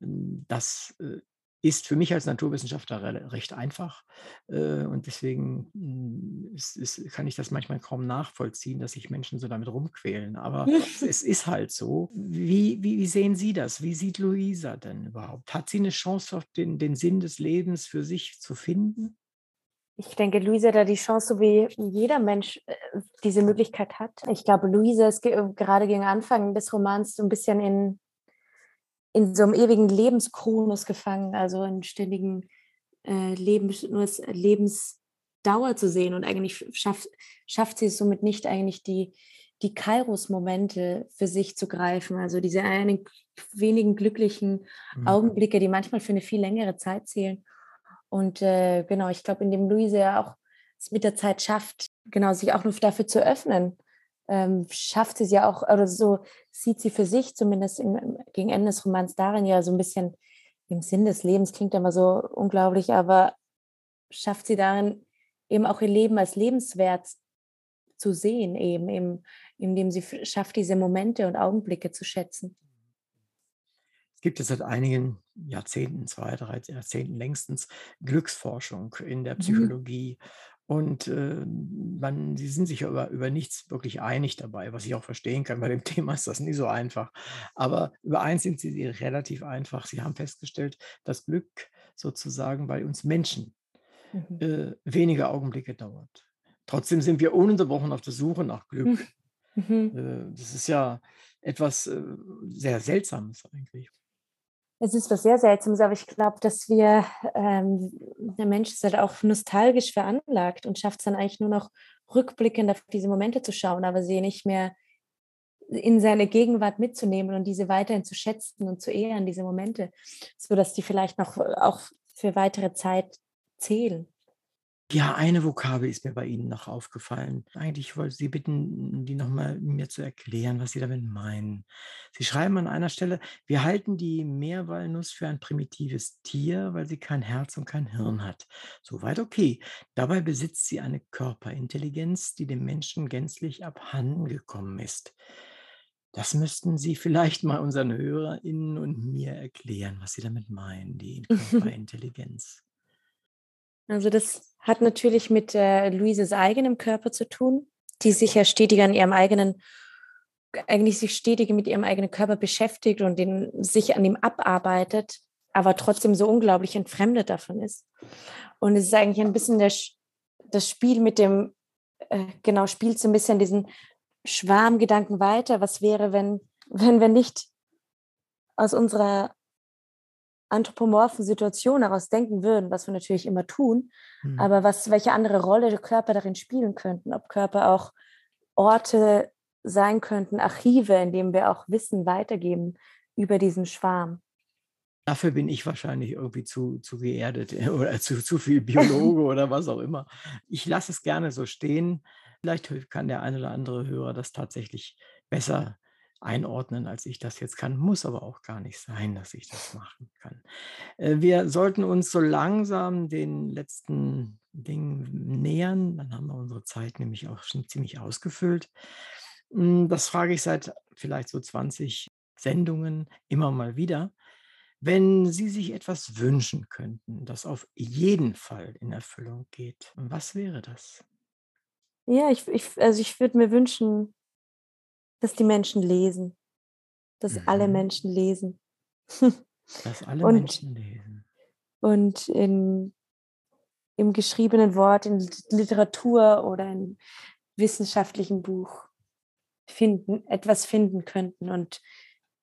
das äh, ist für mich als Naturwissenschaftler recht einfach. Äh, und deswegen hm, ist, ist, kann ich das manchmal kaum nachvollziehen, dass sich Menschen so damit rumquälen. Aber [LAUGHS] es ist halt so. Wie, wie, wie, sehen Sie das? Wie sieht Luisa denn überhaupt? Hat sie eine Chance, den, den Sinn des Lebens für sich zu finden? Ich denke, Luisa hat da die Chance, so wie jeder Mensch äh, diese Möglichkeit hat. Ich glaube, Luisa ist gerade gegen Anfang des Romans so ein bisschen in in so einem ewigen Lebenskronus gefangen, also in ständigen äh, Lebens, nur das Lebensdauer zu sehen und eigentlich schafft, schafft sie es somit nicht eigentlich die, die Kairos-Momente für sich zu greifen, also diese eine wenigen glücklichen mhm. Augenblicke, die manchmal für eine viel längere Zeit zählen. Und äh, genau, ich glaube, in dem Luise ja auch es mit der Zeit schafft, genau, sich auch nur dafür zu öffnen, ähm, schafft sie es ja auch, oder so sieht sie für sich zumindest im, gegen Ende des Romans darin ja so ein bisschen im Sinn des Lebens, klingt immer so unglaublich, aber schafft sie darin eben auch ihr Leben als lebenswert zu sehen, eben, eben indem sie schafft, diese Momente und Augenblicke zu schätzen. Es gibt jetzt seit einigen Jahrzehnten, zwei, drei Jahrzehnten längstens, Glücksforschung in der mhm. Psychologie. Mhm. Und äh, man, sie sind sich über, über nichts wirklich einig dabei, was ich auch verstehen kann. Bei dem [LAUGHS] Thema ist das nie so einfach. Aber über eins sind sie relativ einfach. Sie haben festgestellt, dass Glück sozusagen bei uns Menschen mhm. äh, wenige Augenblicke dauert. Trotzdem sind wir ununterbrochen auf der Suche nach Glück. Mhm. Äh, das ist ja etwas äh, sehr Seltsames eigentlich. Es ist was sehr Seltsames, aber ich glaube, dass wir, ähm, der Mensch ist halt auch nostalgisch veranlagt und schafft es dann eigentlich nur noch rückblickend auf diese Momente zu schauen, aber sie nicht mehr in seine Gegenwart mitzunehmen und diese weiterhin zu schätzen und zu ehren, diese Momente, sodass die vielleicht noch auch für weitere Zeit zählen. Ja, eine Vokabel ist mir bei Ihnen noch aufgefallen. Eigentlich wollte ich Sie bitten, die nochmal mir zu erklären, was Sie damit meinen. Sie schreiben an einer Stelle, wir halten die Meerwalnuss für ein primitives Tier, weil sie kein Herz und kein Hirn hat. Soweit okay. Dabei besitzt sie eine Körperintelligenz, die dem Menschen gänzlich abhanden gekommen ist. Das müssten Sie vielleicht mal unseren HörerInnen und mir erklären, was Sie damit meinen, die [LAUGHS] Körperintelligenz. Also das hat natürlich mit äh, Luises eigenem Körper zu tun, die sich ja stetig an ihrem eigenen, eigentlich sich stetig mit ihrem eigenen Körper beschäftigt und den, sich an ihm abarbeitet, aber trotzdem so unglaublich entfremdet davon ist. Und es ist eigentlich ein bisschen der, das Spiel mit dem, äh, genau, spielt so ein bisschen diesen Schwarmgedanken weiter. Was wäre, wenn, wenn wir nicht aus unserer anthropomorphen Situation heraus denken würden, was wir natürlich immer tun, mhm. aber was, welche andere Rolle Körper darin spielen könnten, ob Körper auch Orte sein könnten, Archive, in denen wir auch Wissen weitergeben über diesen Schwarm. Dafür bin ich wahrscheinlich irgendwie zu, zu geerdet [LAUGHS] oder zu, zu viel Biologe oder [LAUGHS] was auch immer. Ich lasse es gerne so stehen. Vielleicht kann der eine oder andere Hörer das tatsächlich besser einordnen, als ich das jetzt kann. Muss aber auch gar nicht sein, dass ich das machen kann. Äh, wir sollten uns so langsam den letzten Dingen nähern. Dann haben wir unsere Zeit nämlich auch schon ziemlich ausgefüllt. Hm, das frage ich seit vielleicht so 20 Sendungen immer mal wieder. Wenn Sie sich etwas wünschen könnten, das auf jeden Fall in Erfüllung geht, was wäre das? Ja, ich, ich, also ich würde mir wünschen, dass die Menschen lesen, dass mhm. alle Menschen lesen. [LAUGHS] dass alle und, Menschen lesen. Und in, im geschriebenen Wort, in Literatur oder in wissenschaftlichen Buch finden, etwas finden könnten und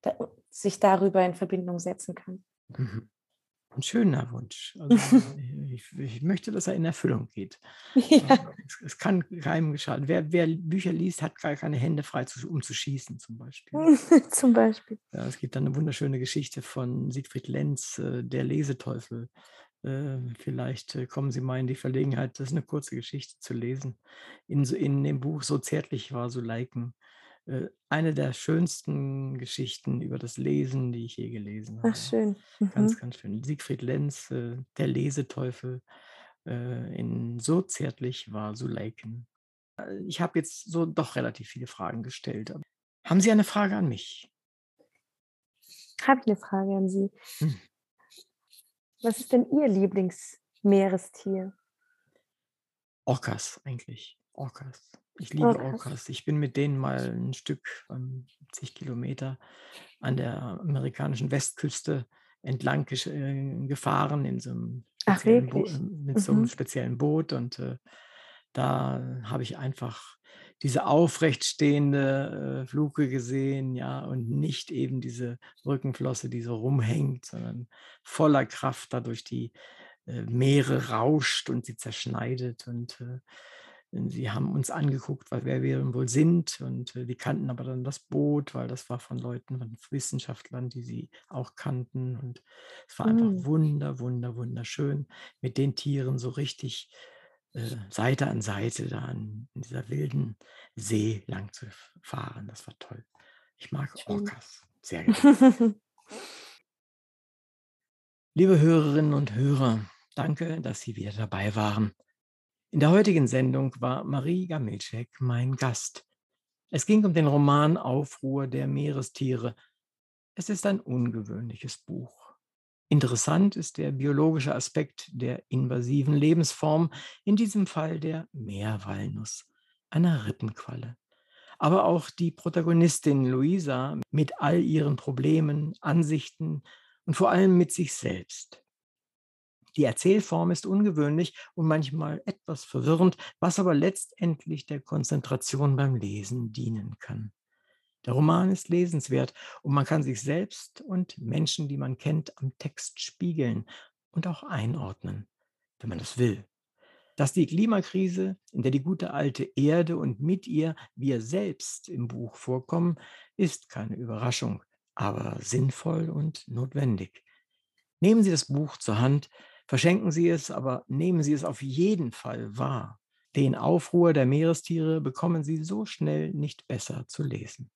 da, sich darüber in Verbindung setzen kann. Mhm ein schöner Wunsch. Also [LAUGHS] ich, ich, möchte, dass er in Erfüllung geht. [LAUGHS] Ja. Es, es, kann keinem geschaden. Wer, wer, Bücher liest, hat gar keine Hände frei, zu, um zu schießen, zum Beispiel. [LAUGHS] zum Beispiel. Ja, es gibt eine wunderschöne Geschichte von Siegfried Lenz, äh, Der Leseteufel. Äh, vielleicht äh, kommen Sie mal in die Verlegenheit, das ist eine kurze Geschichte zu lesen. In, in dem Buch So zärtlich war so Liken äh, eine der schönsten Geschichten über das Lesen, die ich je gelesen habe. Ach, schön. Mhm. Ganz, ganz schön. Siegfried Lenz, äh, Der Leseteufel, äh, in So zärtlich war Suleiken. Ich habe jetzt so doch relativ viele Fragen gestellt. Haben Sie eine Frage an mich? Habe ich eine Frage an Sie. Hm. Was ist denn Ihr Lieblingsmeerestier? Orcas eigentlich. Orcas. Ich liebe Orcas. Orcas. Ich bin mit denen mal ein Stück, ähm, zig Kilometer an der amerikanischen Westküste entlang äh, gefahren in so einem Ach, mit so einem mhm. speziellen Boot und äh, da habe ich einfach diese aufrecht stehende äh, Fluke gesehen, ja, und nicht eben diese Rückenflosse, die so rumhängt, sondern voller Kraft da durch die äh, Meere rauscht und sie zerschneidet und Sie haben uns angeguckt, weil wer wir wohl sind und äh, die kannten aber dann das Boot, weil das war von Leuten, von Wissenschaftlern, die sie auch kannten und es war einfach Mm. wunder, wunder, wunderschön mit den Tieren so richtig äh, Seite an Seite da in, dieser wilden See lang zu fahren. Das war toll. Ich mag Schön. Orcas sehr gerne. [LAUGHS] Liebe Hörerinnen und Hörer, danke, dass Sie wieder dabei waren. In der heutigen Sendung war Marie Gamilczek mein Gast. Es ging um den Roman Aufruhr der Meerestiere. Es ist ein ungewöhnliches Buch. Interessant ist der biologische Aspekt der invasiven Lebensform, in diesem Fall der Meerwalnuss, einer Rippenqualle. Aber auch die Protagonistin Luisa mit all ihren Problemen, Ansichten und vor allem mit sich selbst. Die Erzählform ist ungewöhnlich und manchmal etwas verwirrend, was aber letztendlich der Konzentration beim Lesen dienen kann. Der Roman ist lesenswert und man kann sich selbst und Menschen, die man kennt, am Text spiegeln und auch einordnen, wenn man das will. Dass die Klimakrise, in der die gute alte Erde und mit ihr wir selbst im Buch vorkommen, ist keine Überraschung, aber sinnvoll und notwendig. Nehmen Sie das Buch zur Hand, verschenken Sie es, aber nehmen Sie es auf jeden Fall wahr. Den Aufruhr der Meerestiere bekommen Sie so schnell nicht besser zu lesen.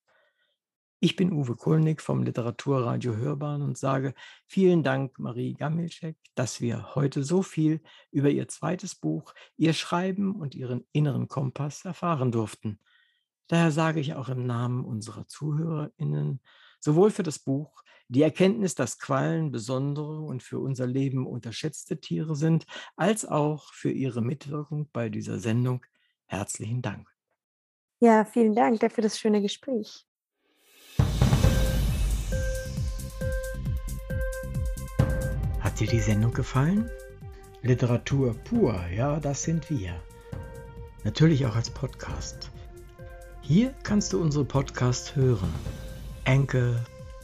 Ich bin Uwe Kulnig vom Literaturradio Hörbahn und sage vielen Dank, Marie Gamilczek, dass wir heute so viel über ihr zweites Buch, ihr Schreiben und ihren inneren Kompass erfahren durften. Daher sage ich auch im Namen unserer ZuhörerInnen, sowohl für das Buch, die Erkenntnis, dass Quallen besondere und für unser Leben unterschätzte Tiere sind, als auch für ihre Mitwirkung bei dieser Sendung herzlichen Dank. Ja, vielen Dank dafür das schöne Gespräch. Hat dir die Sendung gefallen? Literatur pur, ja, das sind wir. Natürlich auch als Podcast. Hier kannst du unsere Podcasts hören. Anchor,